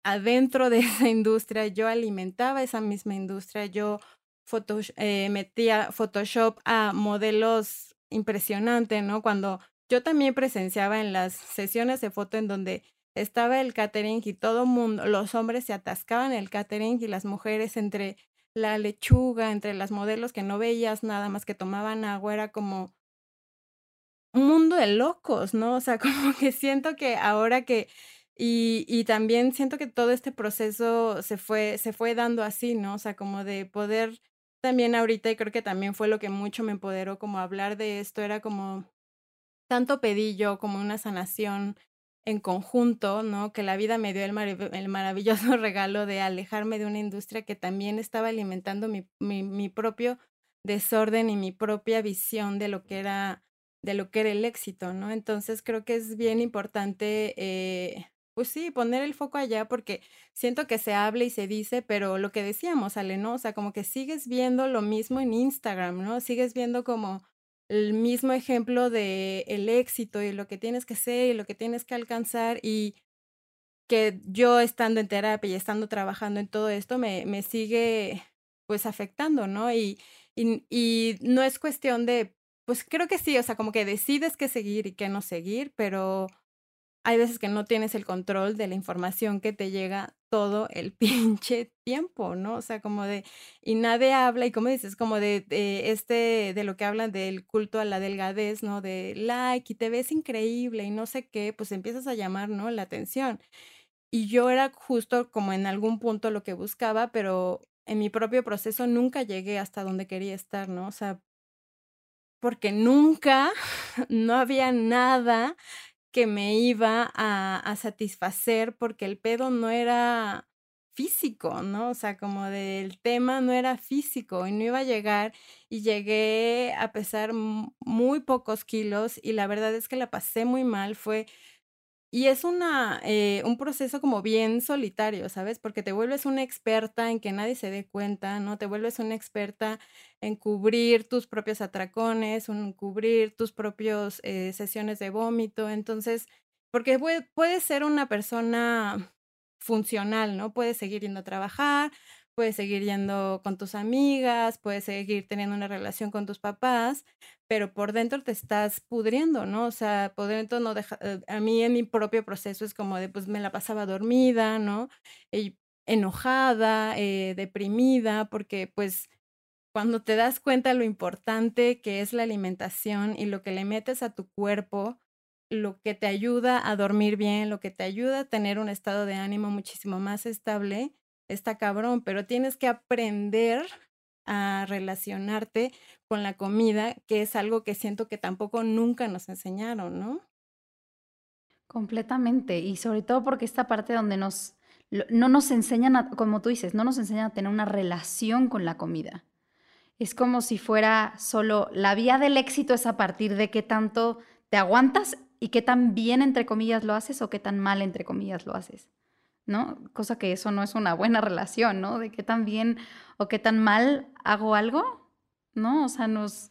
Speaker 2: adentro de esa industria, yo alimentaba esa misma industria, yo eh, metía Photoshop a modelos impresionantes, ¿no? Cuando yo también presenciaba en las sesiones de foto en donde estaba el catering y todo mundo, los hombres se atascaban el catering y las mujeres entre la lechuga, entre las modelos que no veías nada más que tomaban agua, era como un mundo de locos, ¿no? O sea, como que siento que ahora que y, y, también siento que todo este proceso se fue, se fue dando así, ¿no? O sea, como de poder también ahorita, y creo que también fue lo que mucho me empoderó, como hablar de esto, era como tanto pedí yo como una sanación en conjunto, ¿no? Que la vida me dio el, maravilloso regalo de alejarme de una industria que también estaba alimentando mi, mi, mi propio desorden y mi propia visión de lo que era de lo que era el éxito, ¿no? Entonces creo que es bien importante, eh, pues sí, poner el foco allá porque siento que se habla y se dice, pero lo que decíamos, Ale, ¿no? O sea, como que sigues viendo lo mismo en Instagram, ¿no? Sigues viendo como el mismo ejemplo de el éxito y lo que tienes que ser y lo que tienes que alcanzar y que yo estando en terapia y estando trabajando en todo esto me, me sigue pues afectando, ¿no? Y, y, y, no es cuestión de, pues creo que sí, o sea, como que decides qué seguir y qué no seguir, pero hay veces que no tienes el control de la información que te llega todo el pinche tiempo, ¿no? O sea, como de, y nadie habla, y como dices, como de, este, de lo que hablan del culto a la delgadez, ¿no? De like y te ves increíble y no sé qué, pues empiezas a llamar, ¿no? La atención. Y yo era justo como en algún punto lo que buscaba, pero en mi propio proceso nunca llegué hasta donde quería estar, ¿no? O sea, porque nunca, no había nada que me iba a, satisfacer porque el pedo no era físico, ¿no? O sea, como del tema no era físico y no iba a llegar y llegué a pesar muy pocos kilos y la verdad es que la pasé muy mal, fue y es una, eh, un proceso como bien solitario, ¿sabes? Porque te vuelves una experta en que nadie se dé cuenta, ¿no? Te vuelves una experta en cubrir tus propios atracones, en cubrir tus propios eh, sesiones de vómito. Entonces, porque puedes ser una persona funcional, ¿no? Puedes seguir yendo a trabajar, puedes seguir yendo con tus amigas, puedes seguir teniendo una relación con tus papás, pero por dentro te estás pudriendo, ¿no? O sea, por dentro no deja, eh, a mí en mi propio proceso es como de, pues me la pasaba dormida, ¿no? Y enojada, eh, deprimida, porque pues cuando te das cuenta lo importante que es la alimentación y lo que le metes a tu cuerpo, lo que te ayuda a dormir bien, lo que te ayuda a tener un estado de ánimo muchísimo más estable, está cabrón, pero tienes que aprender a relacionarte con la comida, que es algo que siento que tampoco nunca nos enseñaron, ¿no?
Speaker 3: Completamente, y sobre todo porque esta parte donde nos, no nos enseñan, como tú dices, no nos enseñan a tener una relación con la comida. Es como si fuera solo la vía del éxito es a partir de qué tanto te aguantas y qué tan bien, entre comillas, lo haces o qué tan mal, entre comillas, lo haces. ¿No? Cosa que eso no es una buena relación, ¿no? De qué tan bien o qué tan mal hago algo, ¿no? O sea, nos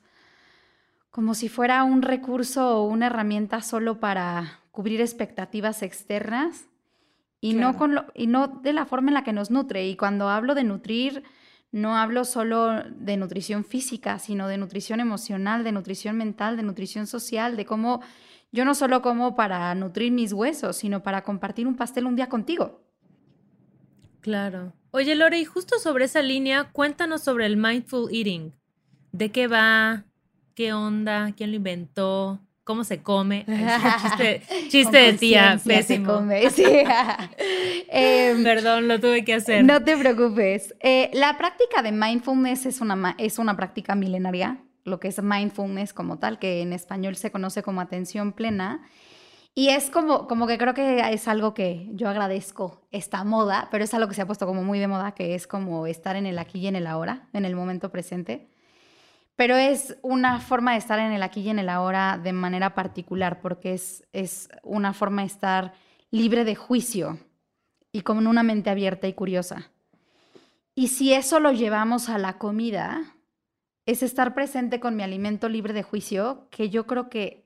Speaker 3: como si fuera un recurso o una herramienta solo para cubrir expectativas externas y no con lo, y no de la forma en la que nos nutre. Y cuando hablo de nutrir, no hablo solo de nutrición física, sino de nutrición emocional, de nutrición mental, de nutrición social, de cómo yo no solo como para nutrir mis huesos, sino para compartir un pastel un día contigo.
Speaker 1: Claro. Oye, Lore, y justo sobre esa línea, cuéntanos sobre el mindful eating. ¿De qué va? ¿Qué onda? ¿Quién lo inventó? ¿Cómo se come? chiste, de tía, pésimo. come,
Speaker 3: em,
Speaker 1: Perdón, lo tuve que hacer.
Speaker 3: No te preocupes. Eh, la práctica de mindfulness es una, es una práctica milenaria lo que es mindfulness como tal, que en español se conoce como atención plena. Y es como, como que creo que es algo que yo agradezco esta moda, pero es algo que se ha puesto como muy de moda, que es como estar en el aquí y en el ahora, en el momento presente. Pero es una forma de estar en el aquí y en el ahora de manera particular, porque es, es una forma de estar libre de juicio y con una mente abierta y curiosa. Y si eso lo llevamos a la comida, es estar presente con mi alimento libre de juicio, que yo creo que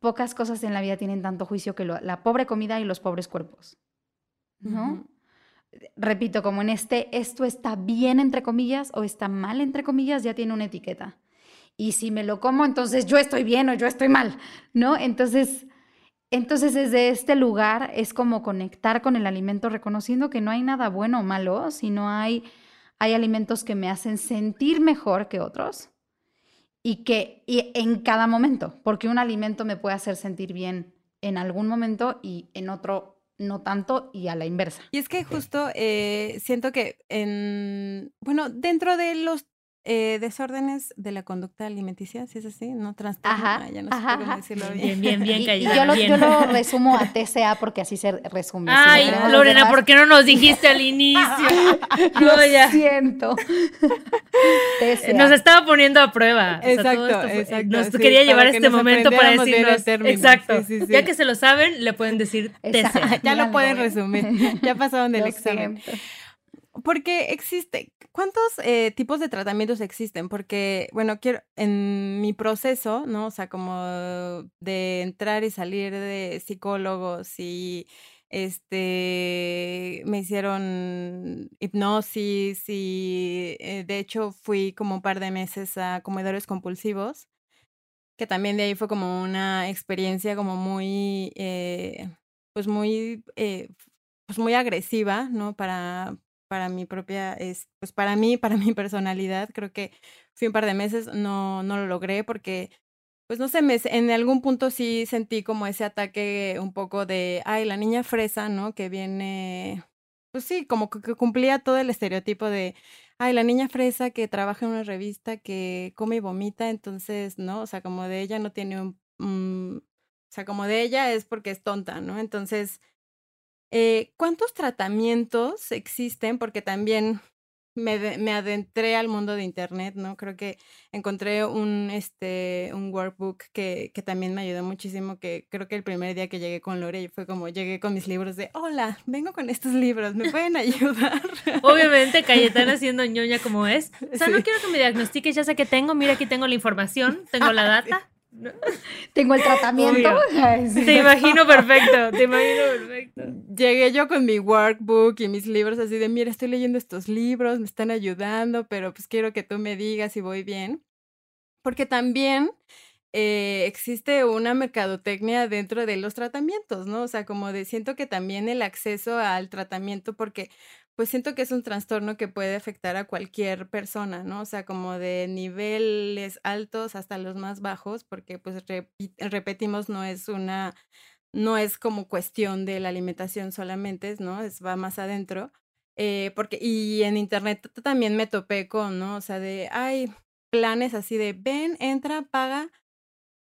Speaker 3: pocas cosas en la vida tienen tanto juicio que la pobre comida y los pobres cuerpos. ¿No? Repito, como en este, esto está bien entre comillas o está mal entre comillas, ya tiene una etiqueta. Y si me lo como, entonces yo estoy bien o yo estoy mal, ¿no? Entonces, entonces desde este lugar es como conectar con el alimento, reconociendo que no hay nada bueno o malo, sino hay hay alimentos que me hacen sentir mejor que otros y que y en cada momento, porque un alimento me puede hacer sentir bien en algún momento y en otro no tanto y a la inversa.
Speaker 2: Y es que justo eh, siento que en, bueno, dentro de los eh, desórdenes de la conducta alimenticia, si es así, no trastorno,
Speaker 3: ajá,
Speaker 2: ya no
Speaker 3: ajá,
Speaker 2: sé cómo decirlo
Speaker 1: Bien, bien, bien,
Speaker 3: Y- y yo, lo,
Speaker 1: bien.
Speaker 3: yo lo resumo a TCA porque así se resume. si lo
Speaker 1: Ay, Lorena, ¿por qué no nos dijiste al inicio?
Speaker 3: Lo
Speaker 1: No, ya.
Speaker 3: siento. TCA.
Speaker 1: Nos estaba poniendo a prueba. O sea, todo
Speaker 2: Exacto,
Speaker 1: esto fue-
Speaker 2: exacto,
Speaker 1: Nos
Speaker 2: sí,
Speaker 1: quería llevar este momento para
Speaker 2: bien
Speaker 1: decirnos. Exacto.
Speaker 2: Sí, sí, sí.
Speaker 1: Ya que se lo saben, le pueden decir
Speaker 3: Exacto.
Speaker 1: TCA.
Speaker 2: ya lo pueden
Speaker 3: ¿eh?
Speaker 2: resumir, ya pasaron del
Speaker 3: Lo
Speaker 2: examen.
Speaker 3: siento.
Speaker 2: Porque existe, ¿cuántos eh, tipos de tratamientos existen? Porque, bueno, quiero, en mi proceso, ¿no? O sea, como de entrar y salir de psicólogos y este, me hicieron hipnosis y eh, de hecho fui como un par de meses a comedores compulsivos, que también de ahí fue como una experiencia como muy, eh, pues muy, pues muy agresiva, ¿no? Para, para mi propia, es, pues para mí, para mi personalidad, creo que fui un par de meses, no, no lo logré porque, pues no sé, me, en algún punto sí sentí como ese ataque un poco de, ay, la niña fresa, ¿no? Que viene, pues sí, como que, cumplía todo el estereotipo de, ay, la niña fresa que trabaja en una revista, que come y vomita, entonces, ¿no? O sea, como de ella no tiene un, mm, o sea, como de ella es porque es tonta, ¿no? Entonces, eh, ¿cuántos tratamientos existen? Porque también me, de- me adentré al mundo de internet, ¿no? Creo que encontré un, este, un workbook que, que también me ayudó muchísimo, que creo que el primer día que llegué con Lore fue como llegué con mis libros de, hola, vengo con estos libros, ¿me pueden ayudar?
Speaker 1: Obviamente, Cayetana siendo ñoña como es. O sea, no quiero que me diagnostiques, ya sé que tengo, mira aquí tengo la información, tengo la data.
Speaker 3: Tengo el tratamiento. Sí.
Speaker 1: Te imagino perfecto, te imagino perfecto.
Speaker 2: Llegué yo con mi workbook y mis libros así de, mira, estoy leyendo estos libros, me están ayudando, pero pues quiero que tú me digas si voy bien. Porque también eh, existe una mercadotecnia dentro de los tratamientos, ¿no? O sea, como de, siento que también el acceso al tratamiento, porque pues siento que es un trastorno que puede afectar a cualquier persona, ¿no? O sea, como de niveles altos hasta los más bajos, porque pues repetimos, no es una no es como cuestión de la alimentación solamente, ¿no? Es, va más adentro. Eh, porque, y en internet también me topé con, ¿no? O sea, de, hay planes así de, ven, entra, paga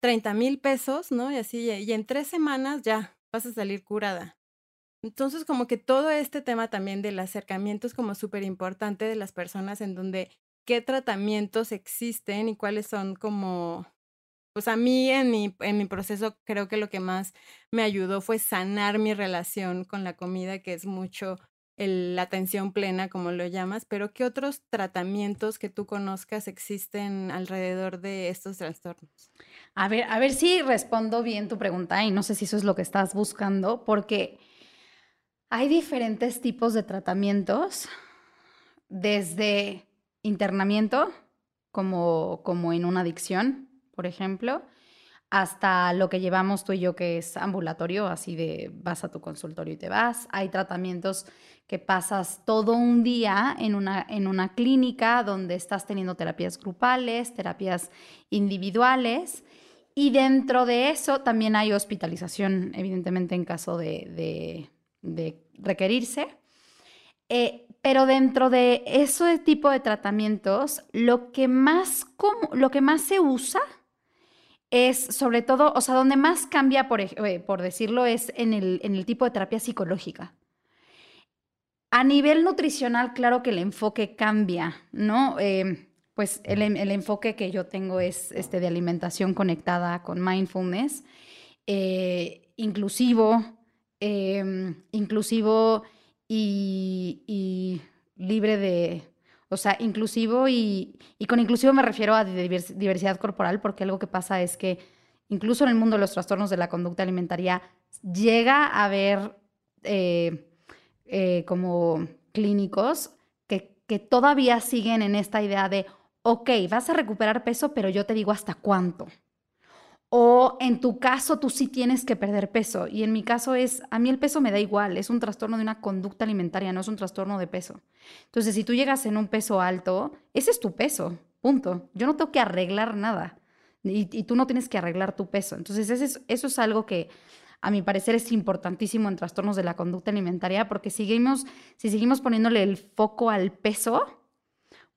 Speaker 2: 30 mil pesos, ¿no? Y así, y en tres semanas ya vas a salir curada. Entonces, como que todo este tema también del acercamiento es como súper importante de las personas en donde qué tratamientos existen y cuáles son como, pues a mí en mi, en mi proceso creo que lo que más me ayudó fue sanar mi relación con la comida, que es mucho la atención plena, como lo llamas, pero ¿qué otros tratamientos que tú conozcas existen alrededor de estos trastornos?
Speaker 3: A ver, a ver si respondo bien tu pregunta y no sé si eso es lo que estás buscando, porque hay diferentes tipos de tratamientos, desde internamiento, como, como en una adicción, por ejemplo, hasta lo que llevamos tú y yo, que es ambulatorio, así de vas a tu consultorio y te vas. Hay tratamientos que pasas todo un día en una, en una clínica donde estás teniendo terapias grupales, terapias individuales. Y dentro de eso también hay hospitalización, evidentemente, en caso de, de- de requerirse. Eh, pero dentro de ese tipo de tratamientos, lo que más, lo que más se usa es sobre todo, o sea, donde más cambia, por, eh, por decirlo, es en el, en el tipo de terapia psicológica. A nivel nutricional, claro que el enfoque cambia, ¿no? Eh, pues el, el enfoque que yo tengo es este de alimentación conectada con mindfulness, inclusivo, eh, inclusivo y, libre de, o sea, inclusivo y, con inclusivo me refiero a divers- diversidad corporal, porque algo que pasa es que incluso en el mundo de los trastornos de la conducta alimentaria llega a haber eh, eh, como clínicos que, que todavía siguen en esta idea de, ok, vas a recuperar peso, pero yo te digo hasta cuánto. O en tu caso tú sí tienes que perder peso. Y en mi caso es, a mí el peso me da igual, es un trastorno de una conducta alimentaria, no es un trastorno de peso. Entonces, si tú llegas en un peso alto, ese es tu peso, punto. Yo no tengo que arreglar nada. Y, tú no tienes que arreglar tu peso. Entonces, ese es- eso es algo que a mi parecer es importantísimo en trastornos de la conducta alimentaria porque seguimos, si seguimos poniéndole el foco al peso,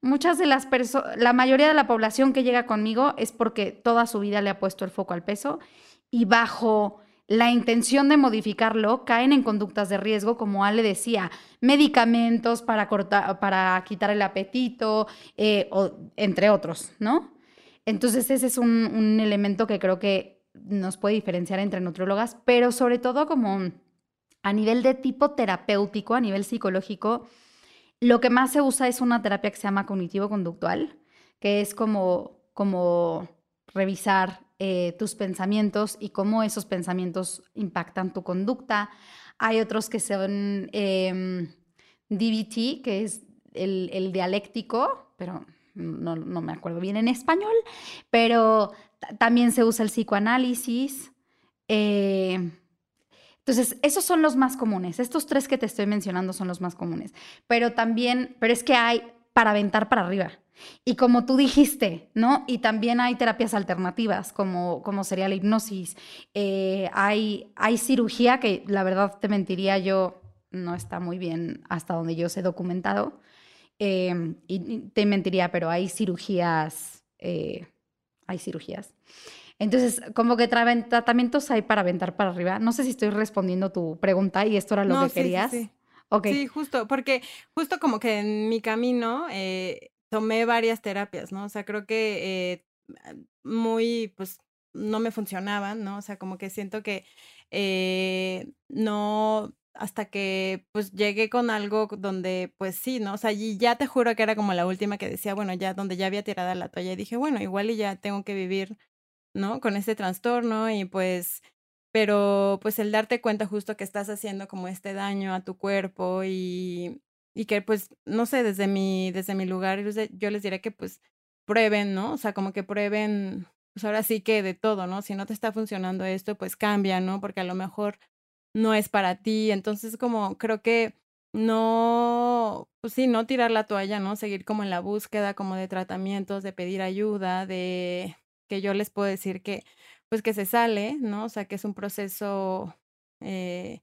Speaker 3: muchas de las personas, la mayoría de la población que llega conmigo es porque toda su vida le ha puesto el foco al peso y bajo la intención de modificarlo caen en conductas de riesgo, como Ale decía, medicamentos para, cortar, para quitar el apetito, eh, o, entre otros, ¿no? Entonces ese es un, un elemento que creo que nos puede diferenciar entre nutriólogas, pero sobre todo como a nivel de tipo terapéutico, a nivel psicológico, lo que más se usa es una terapia que se llama cognitivo-conductual, que es como, como revisar eh, tus pensamientos y cómo esos pensamientos impactan tu conducta. Hay otros que son em, DBT, que es el, dialéctico, pero no, me acuerdo bien en español, pero también se usa el psicoanálisis. Eh, entonces, esos son los más comunes. Estos tres que te estoy mencionando son los más comunes. Pero también, pero es que hay para aventar para arriba. Y como tú dijiste, ¿no? Y también hay terapias alternativas, como, como sería la hipnosis. Eh, hay, hay cirugía que la verdad te mentiría yo, no está muy bien hasta donde yo sé documentado. Eh, y te mentiría, pero hay cirugías, eh, hay cirugías. Entonces, como que tratamientos hay para aventar para arriba. No sé si estoy respondiendo tu pregunta y esto era lo que querías.
Speaker 2: Sí, sí. sí, justo, porque justo como que en mi camino eh, tomé varias terapias, ¿no? O sea, creo que eh, muy, pues, no me funcionaban, ¿no? O sea, como que siento que eh, no, hasta que pues llegué con algo donde pues sí, ¿no? O sea, y ya te juro que era como la última que decía, bueno, ya donde ya había tirado la toalla y dije, bueno, igual y ya tengo que vivir ¿no? Con este trastorno y pues, pero pues el darte cuenta justo que estás haciendo como este daño a tu cuerpo y, y que pues, no sé, desde mi, desde mi lugar yo les diré que pues prueben, ¿no? O sea, como que prueben, pues ahora sí que de todo, ¿no? Si no te está funcionando esto, pues cambia, ¿no? Porque a lo mejor no es para ti. Entonces, como creo que no, pues sí, no tirar la toalla, ¿no? Seguir como en la búsqueda como de tratamientos, de pedir ayuda, de, que yo les puedo decir que, pues que se sale, ¿no? O sea, que es un proceso eh,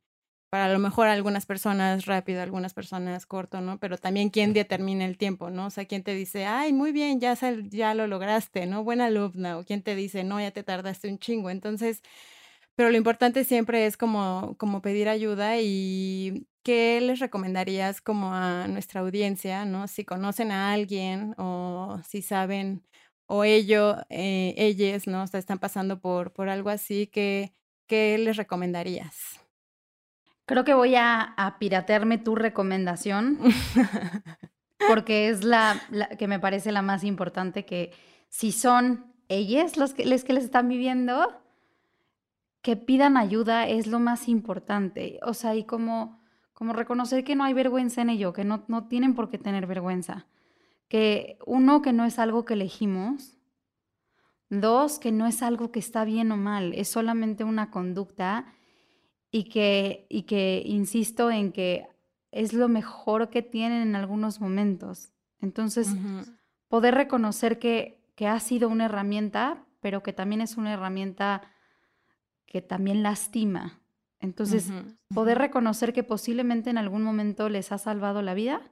Speaker 2: para a lo mejor algunas personas rápido, algunas personas corto, ¿no? Pero también quién determina el tiempo, ¿no? O sea, quién te dice, ay, muy bien, ya, ya lo lograste, ¿no? Buena alumna, o quién te dice, no, ya te tardaste un chingo. Entonces, pero lo importante siempre es como, como pedir ayuda y qué les recomendarías como a nuestra audiencia, ¿no? Si conocen a alguien o si saben o ellos, eh, ellas, ¿no? O sea, están pasando por, por algo así, ¿qué, ¿qué les recomendarías?
Speaker 3: Creo que voy a, a piratearme tu recomendación, porque es la, que me parece la más importante, que si son ellas los que, les que les están viviendo, que pidan ayuda es lo más importante. O sea, y como, como reconocer que no hay vergüenza en ello, que no, no tienen por qué tener vergüenza que uno, que no es algo que elegimos, dos, que no es algo que está bien o mal, es solamente una conducta y que, y que insisto en que es lo mejor que tienen en algunos momentos. Entonces, poder reconocer que, que ha sido una herramienta, pero que también es una herramienta que también lastima. Entonces, poder reconocer que posiblemente en algún momento les ha salvado la vida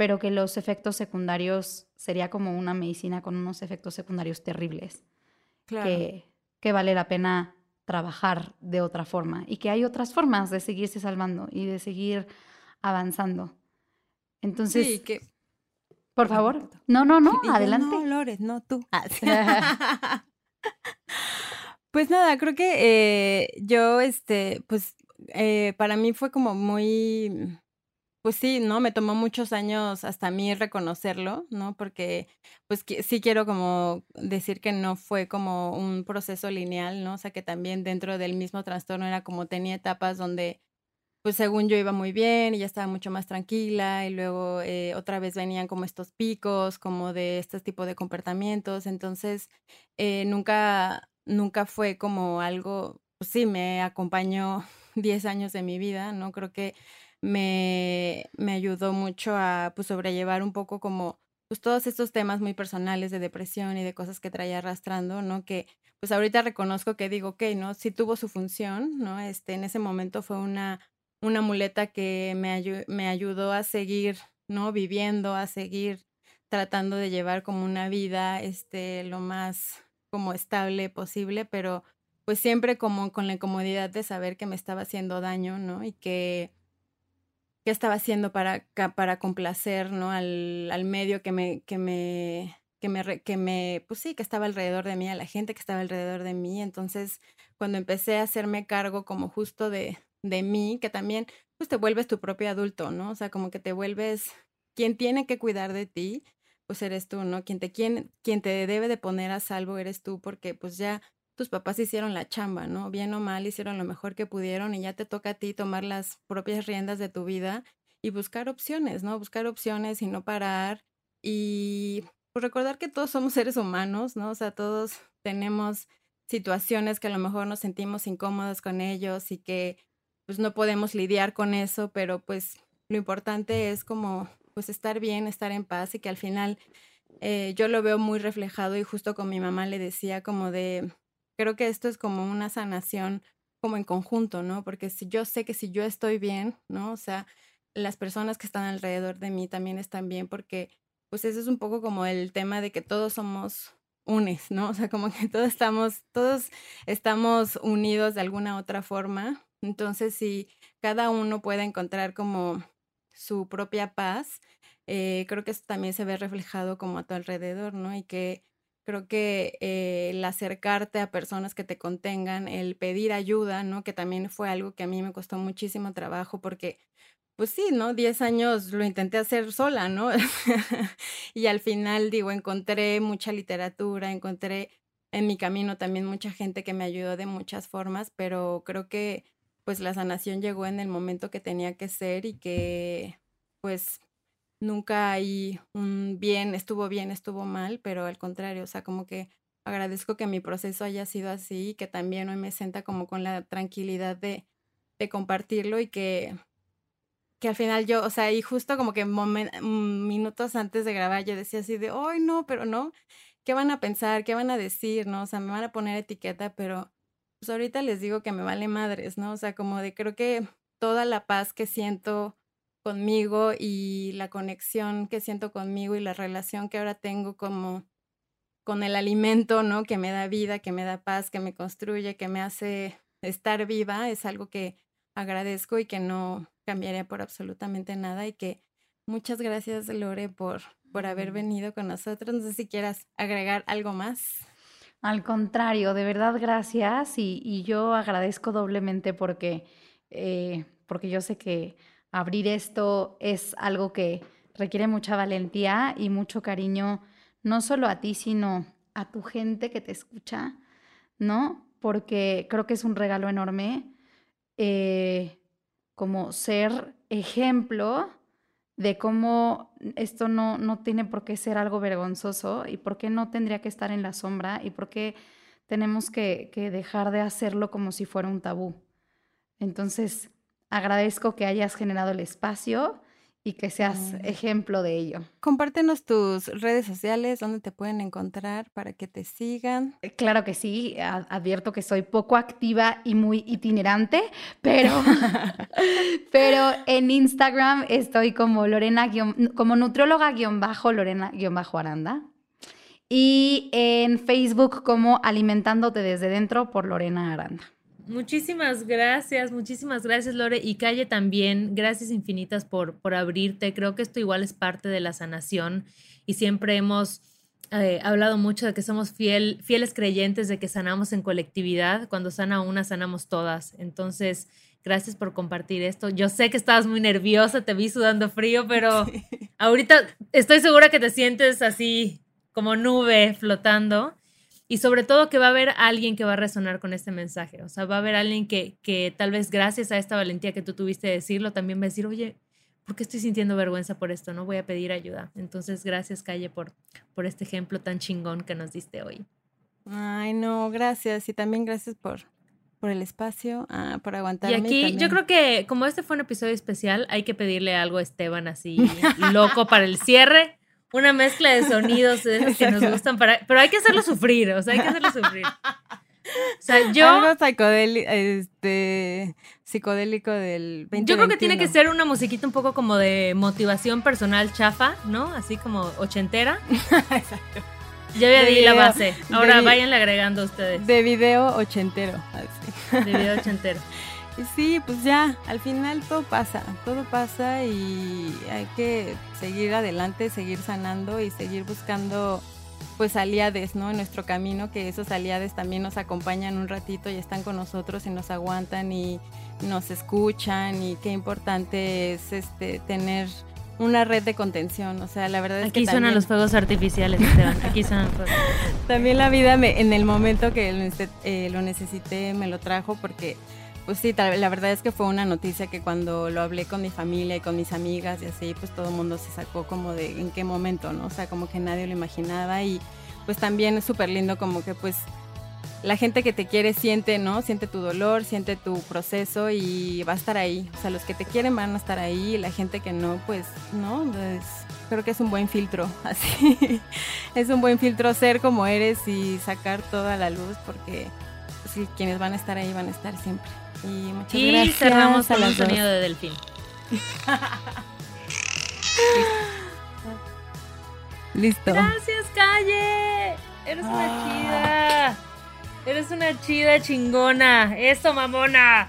Speaker 3: pero que los efectos secundarios sería como una medicina con unos efectos secundarios terribles. Que, que vale la pena trabajar de otra forma y que hay otras formas de seguirse salvando y de seguir avanzando. Entonces, sí, que... por favor, no, no, no, adelante.
Speaker 2: No, Lores, no tú. Ah, pues nada, creo que eh, yo, este, pues eh, para mí fue como muy pues sí, ¿no? Me tomó muchos años hasta mí reconocerlo, ¿no? Porque pues sí quiero como decir que no fue como un proceso lineal, ¿no? O sea, que también dentro del mismo trastorno era como tenía etapas donde pues según yo iba muy bien y ya estaba mucho más tranquila y luego eh, otra vez venían como estos picos, como de este tipo de comportamientos, entonces eh, nunca, nunca fue como algo, pues sí, me acompañó 10 años de mi vida, ¿no? Creo que me, me ayudó mucho a pues, sobrellevar un poco como pues todos estos temas muy personales de depresión y de cosas que traía arrastrando, ¿no? Que pues ahorita reconozco que digo, ok, ¿no? Sí tuvo su función, ¿no? Este, en ese momento fue una, una muleta que me, me ayudó a seguir, ¿no? Viviendo, a seguir tratando de llevar como una vida este, lo más como estable posible, pero pues siempre como con la incomodidad de saber que me estaba haciendo daño, ¿no? Y que, estaba haciendo para, para complacer, ¿no? Al, al medio que me, que me, que me, que me, pues sí, que estaba alrededor de mí, a la gente que estaba alrededor de mí. Entonces, cuando empecé a hacerme cargo como justo de, de mí, que también, pues te vuelves tu propio adulto, ¿no? O sea, como que te vuelves quien tiene que cuidar de ti, pues eres tú, ¿no? Quien te, quien, quien te debe de poner a salvo eres tú, porque pues ya tus papás hicieron la chamba, ¿no? Bien o mal, hicieron lo mejor que pudieron y ya te toca a ti tomar las propias riendas de tu vida y buscar opciones, ¿no? Buscar opciones y no parar y pues, recordar que todos somos seres humanos, ¿no? O sea, todos tenemos situaciones que a lo mejor nos sentimos incómodos con ellos y que pues no podemos lidiar con eso, pero pues lo importante es como pues estar bien, estar en paz y que al final eh, yo lo veo muy reflejado y justo con mi mamá le decía como de, creo que esto es como una sanación como en conjunto, ¿no? Porque si yo sé que si yo estoy bien, ¿no? O sea, las personas que están alrededor de mí también están bien porque pues eso es un poco como el tema de que todos somos unes, ¿no? O sea, como que todos estamos, todos estamos unidos de alguna otra forma. Entonces, si cada uno puede encontrar como su propia paz, eh, creo que eso también se ve reflejado como a tu alrededor, ¿no? Y que creo que eh, el acercarte a personas que te contengan, el pedir ayuda, ¿no? Que también fue algo que a mí me costó muchísimo trabajo porque pues sí, ¿no? Diez años lo intenté hacer sola, ¿no? y al final, digo, encontré mucha literatura, encontré en mi camino también mucha gente que me ayudó de muchas formas, pero creo que pues la sanación llegó en el momento que tenía que ser y que pues nunca hay un bien, estuvo bien, estuvo mal, pero al contrario, o sea, como que agradezco que mi proceso haya sido así y que también hoy me sienta como con la tranquilidad de, de compartirlo y que que al final yo, o sea, y justo como que mm, minutos antes de grabar yo decía así de, ay, no, pero no, ¿qué van a pensar? ¿Qué van a decir? ¿No? O sea, me van a poner etiqueta, pero pues ahorita les digo que me vale madres, ¿no? O sea, como de creo que toda la paz que siento conmigo y la conexión que siento conmigo y la relación que ahora tengo como con el alimento, ¿no? Que me da vida, que me da paz, que me construye, que me hace estar viva, es algo que agradezco y que no, cambiaría por absolutamente nada y que muchas gracias Lore por, por haber venido con nosotros. No sé si quieras agregar algo más.
Speaker 3: Al contrario, de verdad gracias y, yo agradezco doblemente porque, eh, porque yo sé que abrir esto es algo que requiere mucha valentía y mucho cariño, no solo a ti, sino a tu gente que te escucha, ¿no? Porque creo que es un regalo enorme. Eh, como ser ejemplo de cómo esto no, no tiene por qué ser algo vergonzoso y por qué no tendría que estar en la sombra y por qué tenemos que, que dejar de hacerlo como si fuera un tabú. Entonces, agradezco que hayas generado el espacio y que seas ejemplo de ello.
Speaker 2: Compártenos tus redes sociales, donde te pueden encontrar para que te sigan.
Speaker 3: Eh, claro que sí, advierto que soy poco activa y muy itinerante, pero, pero en Instagram estoy como Lorena, como nutrióloga-lorena-aranda. Y en Facebook como Alimentándote desde dentro por Lorena Aranda.
Speaker 1: Muchísimas gracias, muchísimas gracias Lore y Calle también. Gracias infinitas por, por abrirte. Creo que esto igual es parte de la sanación y siempre hemos eh, hablado mucho de que somos fiel, fieles creyentes de que sanamos en colectividad. Cuando sana una, sanamos todas. Entonces, gracias por compartir esto. Yo sé que estabas muy nerviosa, te vi sudando frío, pero ahorita estoy segura que te sientes así como nube flotando y sobre todo que va a haber alguien que va a resonar con este mensaje, o sea, va a haber alguien que, que tal vez gracias a esta valentía que tú tuviste de decirlo, también va a decir, oye, ¿por qué estoy sintiendo vergüenza por esto? No voy a pedir ayuda. Entonces, gracias, Calle, por, por este ejemplo tan chingón que nos diste hoy.
Speaker 2: Ay, no, gracias. Y también gracias por, por el espacio, ah, por aguantarme.
Speaker 1: Y aquí yo creo que como este fue un episodio especial, hay que pedirle algo a Esteban así loco para el cierre una mezcla de sonidos que nos gustan para. Pero hay que hacerlo sufrir, o sea, hay que hacerlo sufrir. O sea, yo.
Speaker 2: Algo psicodélico, este, psicodélico del 2021.
Speaker 1: Yo creo que tiene que ser una musiquita un poco como de motivación personal chafa, ¿no? Así como ochentera.
Speaker 2: Exacto.
Speaker 1: Ya había
Speaker 2: De
Speaker 1: di la base. Ahora
Speaker 2: de
Speaker 1: váyanle agregando ustedes.
Speaker 2: De video ochentero. así.
Speaker 1: De video ochentero.
Speaker 2: Y sí, pues ya, al final todo pasa, todo pasa y hay que seguir adelante, seguir sanando y seguir buscando pues aliades, ¿no? En nuestro camino, que esos aliades también nos acompañan un ratito y están con nosotros y nos aguantan y nos escuchan y qué importante es este tener una red de contención, o sea, la verdad es
Speaker 1: Aquí
Speaker 2: que
Speaker 1: suenan
Speaker 2: también-
Speaker 1: los fuegos artificiales, Esteban. Aquí suenan los fuegos.
Speaker 2: también la vida me, en el momento que lo, eh, lo necesité me lo trajo porque, pues sí, la verdad es que fue una noticia que cuando lo hablé con mi familia y con mis amigas y así, pues todo el mundo se sacó como de en qué momento, ¿no? O sea, como que nadie lo imaginaba y pues también es súper lindo como que pues la gente que te quiere siente, ¿no? Siente tu dolor, siente tu proceso y va a estar ahí. O sea, los que te quieren van a estar ahí y la gente que no, pues, ¿no? Pues, creo que es un buen filtro, así. es un buen filtro ser como eres y sacar toda la luz porque pues, quienes van a estar ahí van a estar siempre. Y muchas
Speaker 1: Y
Speaker 2: gracias
Speaker 1: cerramos con
Speaker 2: dos.
Speaker 1: sonido de delfín.
Speaker 2: Listo.
Speaker 1: Gracias, Calle. Eres una
Speaker 2: Ah.
Speaker 1: chida. Eres una chida chingona. Eso, mamona.